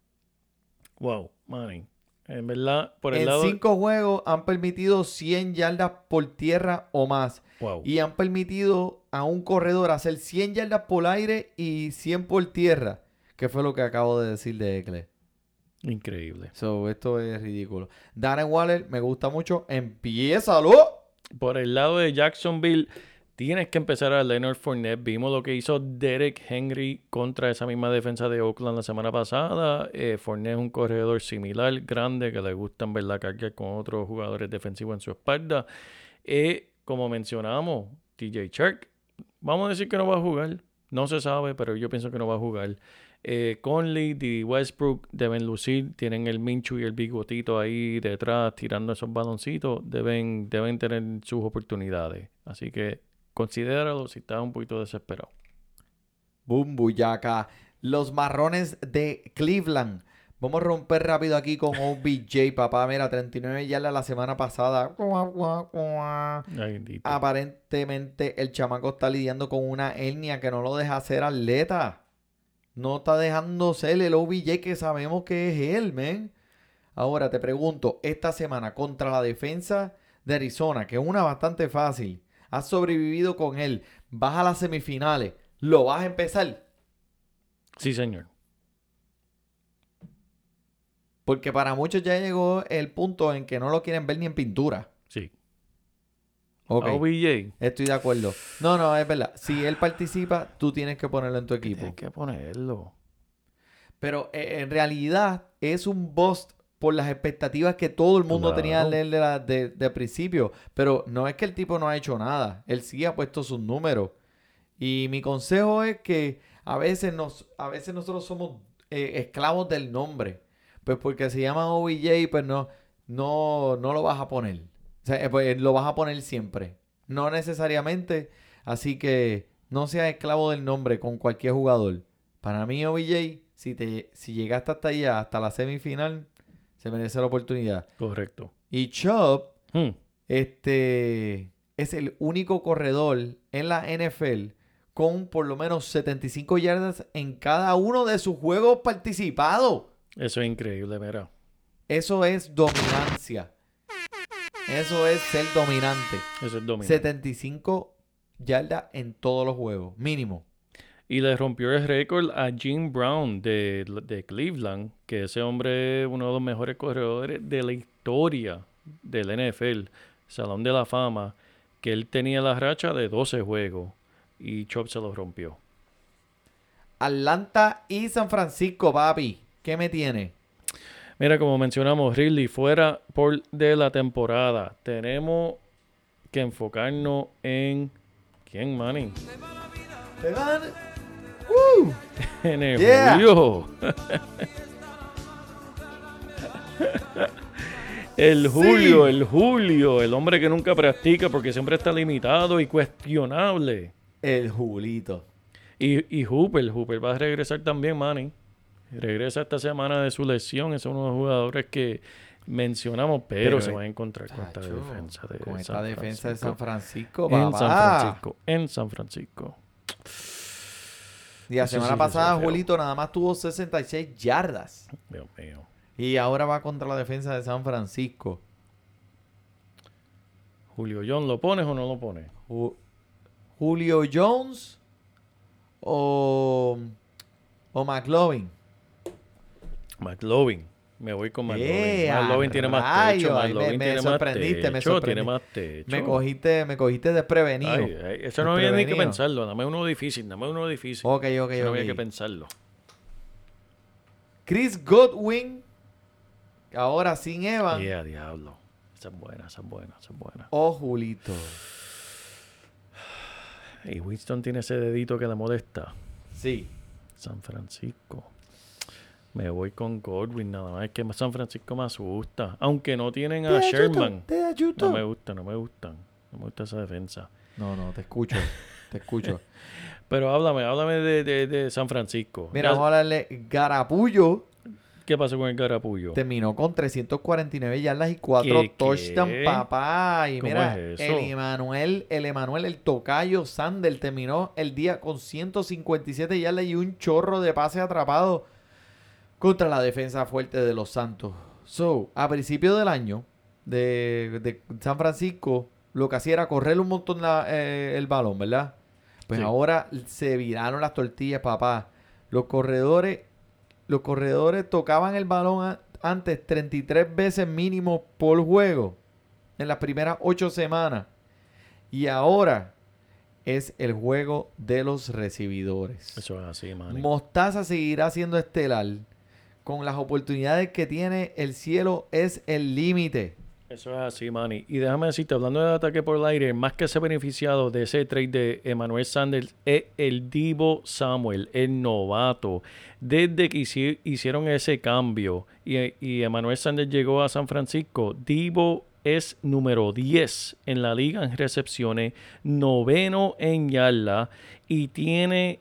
Wow, Manning. En verdad, por el en lado. cinco juegos han permitido 100 yardas por tierra o más. Wow. Y han permitido a un corredor hacer 100 yardas por aire y 100 por tierra. Que fue lo que acabo de decir de Eckler. Increíble. So, esto es ridículo. Darren Waller me gusta mucho. ¡Empiézalo! Por el lado de Jacksonville, Tienes que empezar a Leonard Fournette. Vimos lo que hizo Derek Henry contra esa misma defensa de Oakland la semana pasada. Eh, Fournette es un corredor similar, grande, que le gustan ver la carga con otros jugadores defensivos en su espalda. Eh, como mencionamos, TJ Shark, vamos a decir que no va a jugar. No se sabe, pero yo pienso que no va a jugar. Eh, Conley y Westbrook deben lucir, tienen el Minchu y el bigotito ahí detrás tirando esos baloncitos, deben, deben tener sus oportunidades. Así que Considéralo si estás un poquito desesperado. Boom, buyaca. Los marrones de Cleveland. Vamos a romper rápido aquí con OBJ, papá. Mira, 39 yardas la semana pasada. Aparentemente el chamaco está lidiando con una hernia que no lo deja ser atleta. No está dejando ser el OBJ que sabemos que es él, men. Ahora te pregunto, esta semana contra la defensa de Arizona, que es una bastante fácil has sobrevivido con él, vas a las semifinales, ¿lo vas a empezar? Sí, señor. Porque para muchos ya llegó el punto en que no lo quieren ver ni en pintura. Sí. Okay. Estoy de acuerdo. No, no, es verdad. Si él participa, tú tienes que ponerlo en tu equipo. Tienes que ponerlo. Pero eh, en realidad es un bust por las expectativas que todo el mundo tenía de él de, principio. Pero no es que el tipo no ha hecho nada. Él sí ha puesto sus números. Y mi consejo es que a veces, nos, a veces nosotros somos eh, esclavos del nombre. Pues porque se llama OBJ, pues no, no, no lo vas a poner. O sea, eh, pues lo vas a poner siempre. No necesariamente. Así que no seas esclavo del nombre con cualquier jugador. Para mí, OBJ, si, te, si llegaste hasta allá, hasta la semifinal, se merece la oportunidad. Correcto. Y Chubb, hmm. este, es el único corredor en la NFL con por lo menos 75 yardas en cada uno de sus juegos participados. Eso es increíble, mira. Eso es dominancia. Eso es ser dominante. Eso es dominante. 75 yardas en todos los juegos, mínimo. Y le rompió el récord a Jim Brown de, de, Cleveland, que ese hombre es uno de los mejores corredores de la historia del NFL, Salón de la Fama, que él tenía la racha de 12 juegos y Chop se lo rompió. Atlanta y San Francisco, papi. ¿Qué me tiene? Mira, como mencionamos, Ridley fuera por de la temporada. Tenemos que enfocarnos en quién, Manny. En el Julio. el Julio, el Julio, el hombre que nunca practica porque siempre está limitado y cuestionable. El Julito. Y, y Hooper, Hooper va a regresar también, Manny. Regresa esta semana de su lesión. Es uno de los jugadores que mencionamos, pero, se va a encontrar con esta defensa de con esta defensa de San Francisco. En San Francisco. En San Francisco. Y la semana pasada, Julito nada más tuvo 66 yardas. Dios mío. Y ahora va contra la defensa de San Francisco. Julio Jones, ¿lo pones o no lo pones? Julio Jones o, o McLovin. McLovin. Me voy con McLovin. Yeah, tiene más techo. me, me sorprendiste, me sorprendiste. Tiene más techo. Me cogiste, me cogiste desprevenido. Ay, eso no había ni que pensarlo. Más uno difícil. Más uno difícil. Ok, ok, eso No había que pensarlo. Chris Godwin. Ahora sin Evan. Yeah, diablo. Esa es buena, esa es buena, esa es buena. Oh, Julito. Y Winston tiene ese dedito que le molesta. Sí. San Francisco. Me voy con Godwin nada más. Es que San Francisco me asusta. Aunque no tienen a Sherman. No me gusta, no me gustan. No me gusta esa defensa. No, no, te escucho. te escucho. Pero háblame, háblame de, de, San Francisco. Mira, vamos a darle Garapullo. ¿Qué pasó con el Garapullo? Terminó con 349 yardas y 4 touchdowns, papá. Y mira, el Emanuel, el Emanuel, el tocayo Sander terminó el día con 157 yardas y un chorro de pase atrapado contra la defensa fuerte de los Santos. So, a principio del año de, San Francisco, lo que hacía era correr un montón eh, el balón, ¿verdad? Pues ahora se viraron las tortillas, papá. Los corredores, los corredores tocaban el balón antes 33 veces mínimo por juego en las primeras 8 semanas. Y ahora es el juego de los recibidores. Eso es así, Manny. Mostaza seguirá siendo estelar. Con las oportunidades que tiene, el cielo es el límite. Eso es así, Manny. Y déjame decirte, hablando de ataque por el aire, más que se ha beneficiado de ese trade de Emmanuel Sanders es el Divo Samuel, el novato. Desde que hici- hicieron ese cambio y, y Emmanuel Sanders llegó a San Francisco, Divo es número 10 en la liga en recepciones, noveno en yarda y tiene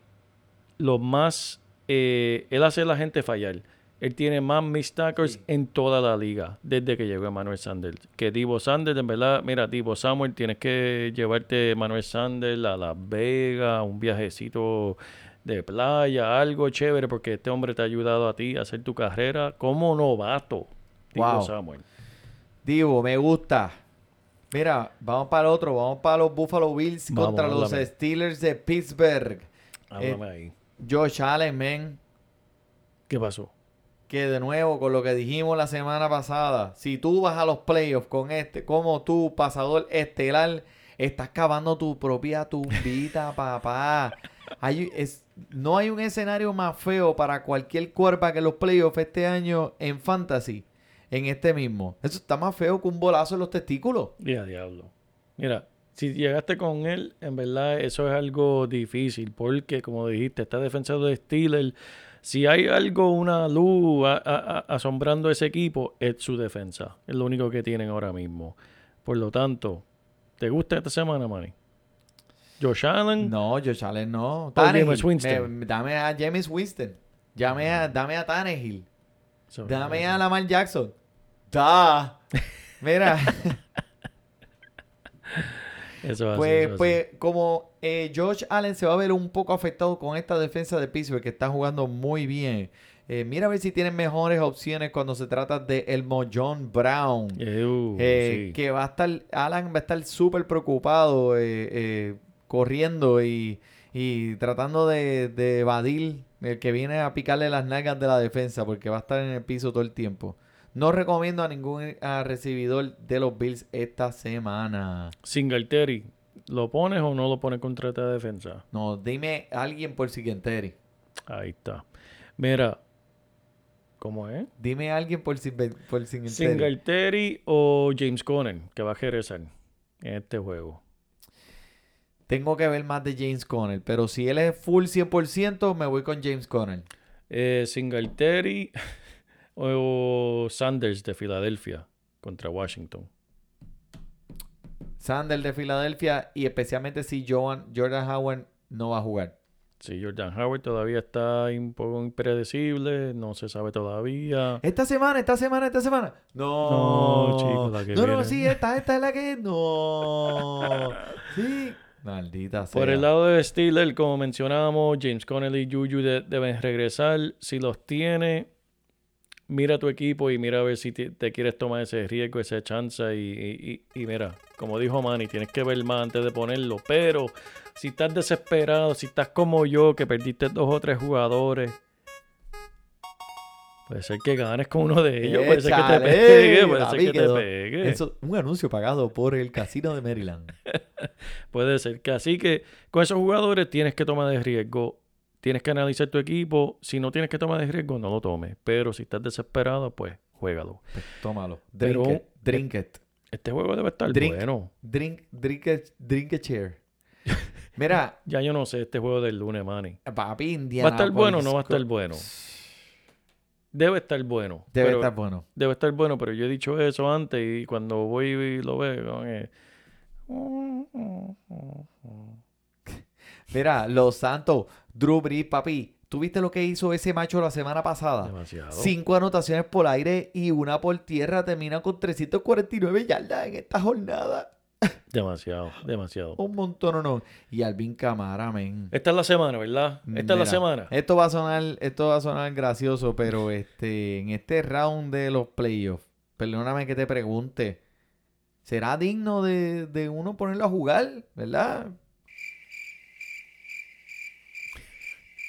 lo más... eh, él hace a la gente fallar. Él tiene más missed tackles en toda la liga desde que llegó Emmanuel Sanders. Que Divo Sanders, en verdad, mira, Divo Samuel, tienes que llevarte Emmanuel Sanders a Las Vegas, un viajecito de playa, algo chévere, porque este hombre te ha ayudado a ti a hacer tu carrera como novato. Divo Wow. Samuel. Divo, me gusta. Mira, vamos para el otro. Vamos para los Buffalo Bills Vamos, contra los. Steelers de Pittsburgh. Háblame ahí. Josh Allen, man. ¿Qué pasó? Que de nuevo, con lo que dijimos la semana pasada, si tú vas a los playoffs con este, como tú, pasador estelar, estás cavando tu propia tumbita, papá. No hay un escenario más feo para cualquier cuerpa que los playoffs este año en fantasy, en este mismo. Eso está más feo que un bolazo en los testículos. Ya, diablo. Mira, si llegaste con él, en verdad eso es algo difícil, porque como dijiste, está defensa de Steelers. Si hay algo, una luz a- a- a- asombrando a ese equipo, es su defensa. Es lo único que tienen ahora mismo. Por lo tanto, ¿te gusta esta semana, Manny? Josh Allen, No, Josh Allen no. Tannehill. Jameis Winston. Me- dame a James Winston. Dame a, dame a Tannehill. Dame a Lamar Jackson. Da. Mira, eso es así, pues, eso es así. pues como eh, Josh Allen se va a ver un poco afectado con esta defensa de Pittsburgh que está jugando muy bien. eh, mira a ver si tienen mejores opciones cuando se trata de el John Brown. Ew, Eh, sí. Que va a estar, Alan va a estar súper preocupado eh, eh, corriendo y, y tratando de, de evadir el que viene a picarle las nalgas de la defensa porque va a estar en el piso todo el tiempo. No recomiendo a ningún ah, recibidor de los Bills esta semana. Singletary, ¿lo pones o no lo pones contra esta defensa? No, dime a alguien por Singletary. Ahí está. Mira, ¿cómo es? Dime a alguien por, por Singletary. Singletary o James Conner, que va a regresar en este juego. Tengo que ver más de James Conner, pero si él es full 100%, me voy con James Conner. Eh, Singletary o Sanders de Filadelfia contra Washington. Sanders de Filadelfia y especialmente si Joan, Jordan Howard no va a jugar. Sí, Jordan Howard todavía está un poco impredecible, no se sabe todavía. Esta semana, esta semana, esta semana. No, No, chico, la que No, no, sí, esta, esta es la que. No. Sí. Maldita sea. Por el lado de Steelers, como mencionábamos, James Conner y Juju de- deben regresar. Si los tiene, mira tu equipo y mira a ver si te, te quieres tomar ese riesgo, esa chance. Y, y- y- mira, como dijo Manny, tienes que ver más antes de ponerlo. Pero si estás desesperado, si estás como yo, que perdiste dos o tres jugadores, puede ser que ganes con uno de ellos. Puede ser que te pegue, puede ser que te pegue. Eso, un anuncio pagado por el Casino de Maryland. Puede ser que así que con esos jugadores tienes que tomar de riesgo. Tienes que analizar tu equipo. Si no tienes que tomar de riesgo, no lo tomes. Pero si estás desesperado, pues juégalo. Pues, tómalo. Drink Pero- it. Drink it. Este juego debe estar Drink. bueno. Drink, drink it. Drink a chair. Mira, Ya yo no sé este juego del lunes, Manny. papi, ¿Va Indiana. a estar bueno o no va a estar bueno? Debe estar bueno. Debe pero- estar bueno. Debe estar bueno, pero yo he dicho eso antes y cuando voy y lo veo, que- Mira, Los Santos, Drew Brees, papi. ¿Tú viste lo que hizo ese macho la semana pasada? demasiado. Cinco anotaciones por aire y una por tierra. Termina con 349 yardas en esta jornada. Demasiado, demasiado. Un montón o no. Y Alvin Camara, men. Esta es la semana, ¿verdad? Esta es la semana. Esto va a sonar, esto va a sonar gracioso, pero este, en este round de los playoffs, perdóname que te pregunte, ¿será digno de, de uno ponerlo a jugar? ¿Verdad?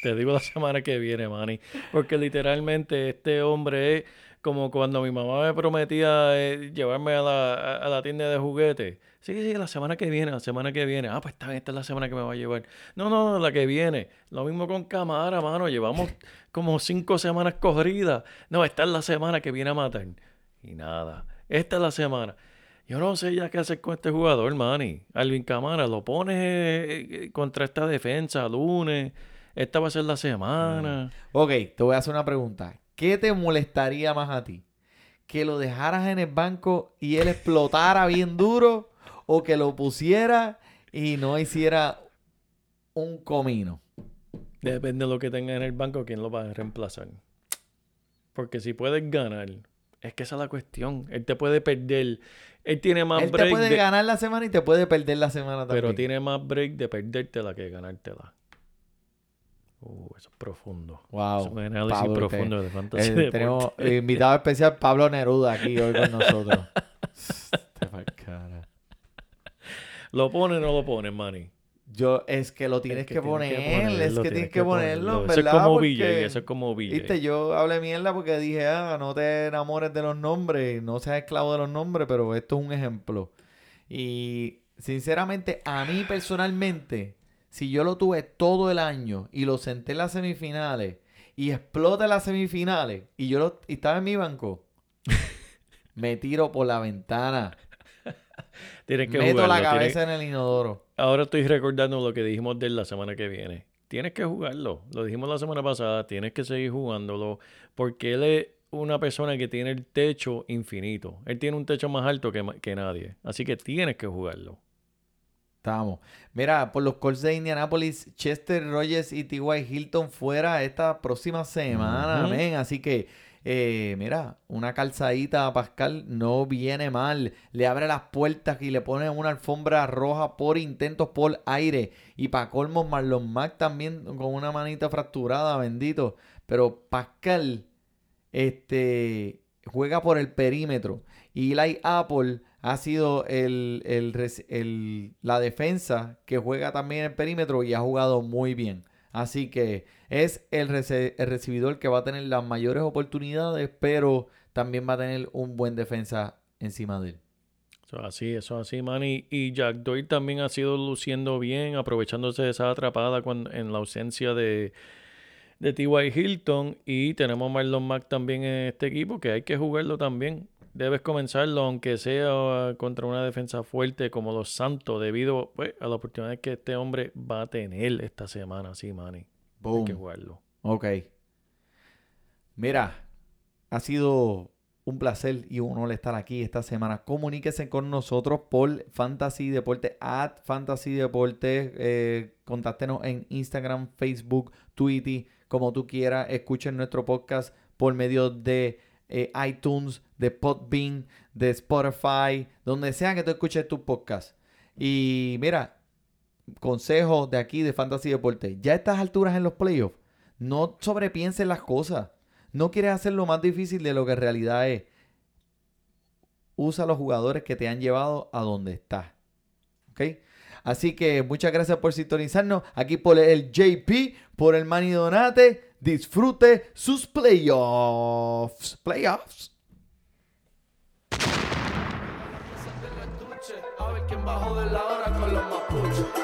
Te digo la semana que viene, Manny. Porque literalmente este hombre es como cuando mi mamá me prometía eh, llevarme a la, a- a la tienda de juguetes. Sí, sí, la semana que viene, la semana que viene. Ah, pues está bien, esta es la semana que me va a llevar. No, no, no, la que viene. Lo mismo con Camara, mano. Llevamos como cinco semanas corridas. No, esta es la semana que viene a matar. Y nada, esta es la semana. Yo no sé ya qué hacer con este jugador, Manny. Alvin Camara, lo pones eh, eh, contra esta defensa lunes. Esta va a ser la semana. Ok, te voy a hacer una pregunta. ¿Qué te molestaría más a ti? ¿Que lo dejaras en el banco y él explotara bien duro? ¿O que lo pusiera y no hiciera un comino? Depende de lo que tenga en el banco, quién lo va a reemplazar. Porque si puedes ganar, es que esa es la cuestión. Él te puede perder. Él tiene más Él te break, puede de- ganar la semana y te puede perder la semana también. pero tiene más break de perdértela que ganártela. Uh, eso es profundo. Wow. Es un análisis Pablo, profundo de Eh, fantasía. deporte. tenemos eh, invitado especial Pablo Neruda aquí hoy con nosotros. Este pa'l cara. ¿Lo pone o no lo pone, Manny? Yo, es que lo tienes Es que, poner, es que tienes que ponerlo, Eso es ¿verdad? como Porque, BJ, eso es como BJ. Viste, yo hablé mierda porque dije, ah, no te enamores de los nombres, no seas esclavo de los nombres, pero esto es un ejemplo. Y sinceramente, a mí personalmente, si yo lo tuve todo el año y lo senté en las semifinales y explota en las semifinales y yo lo, y estaba en mi banco, me tiro por la ventana, Tienes que meto jugarlo. la tienes- cabeza en el inodoro. Ahora estoy recordando lo que dijimos de la semana que viene. Tienes que jugarlo. Lo dijimos la semana pasada. Tienes que seguir jugándolo. Porque él es una persona que tiene el techo infinito. Él tiene un techo más alto que nadie. Así que tienes que jugarlo. Estamos. Mira, por los Colts de Indianapolis, Chester Rogers y T.Y. Hilton fuera esta próxima semana, men. Así que, eh, mira, una calzadita a Pascal no viene mal. Le abre las puertas y le pone una alfombra roja por intentos por aire. Y para colmo, Marlon Mack también con una manita fracturada, bendito. Pero Pascal, este, juega por el perímetro. Y Eli Apple ha sido el, el la defensa que juega también el perímetro y ha jugado muy bien. Así que es el, el recibidor que va a tener las mayores oportunidades, pero también va a tener un buen defensa encima de él. Eso es así, eso es así, Manny. Y Jack Doyle también ha sido luciendo bien, aprovechándose de esa atrapada en la ausencia de, de T.Y. Hilton. Y tenemos a Marlon Mack también en este equipo, que hay que jugarlo también. Debes comenzarlo, aunque sea contra una defensa fuerte como los Santos, debido pues, a la oportunidad que este hombre va a tener esta semana, sí, Manny. Hay Boom. que jugarlo. Ok. Mira, ha sido un placer y un honor estar aquí esta semana. Comuníquese con nosotros por Fantasy Deporte, at Fantasy Deporte. Eh, contáctenos en Instagram, Facebook, Twitter, como tú quieras. Escuchen nuestro podcast por medio de eh, iTunes, de Podbean, de Spotify, donde sea que tú escuches tu podcast. Y mira, consejo de aquí de Fantasy Deporte. Ya a estas alturas en los playoffs, no sobrepienses las cosas. No quieres hacerlo más difícil de lo que en realidad es. Usa los jugadores que te han llevado a donde estás. ¿Ok? Así que muchas gracias por sintonizarnos. Aquí por el JP, por el Manny Donate. Disfrute sus playoffs. Playoffs. A ver quién bajó de la hora con los mapuches.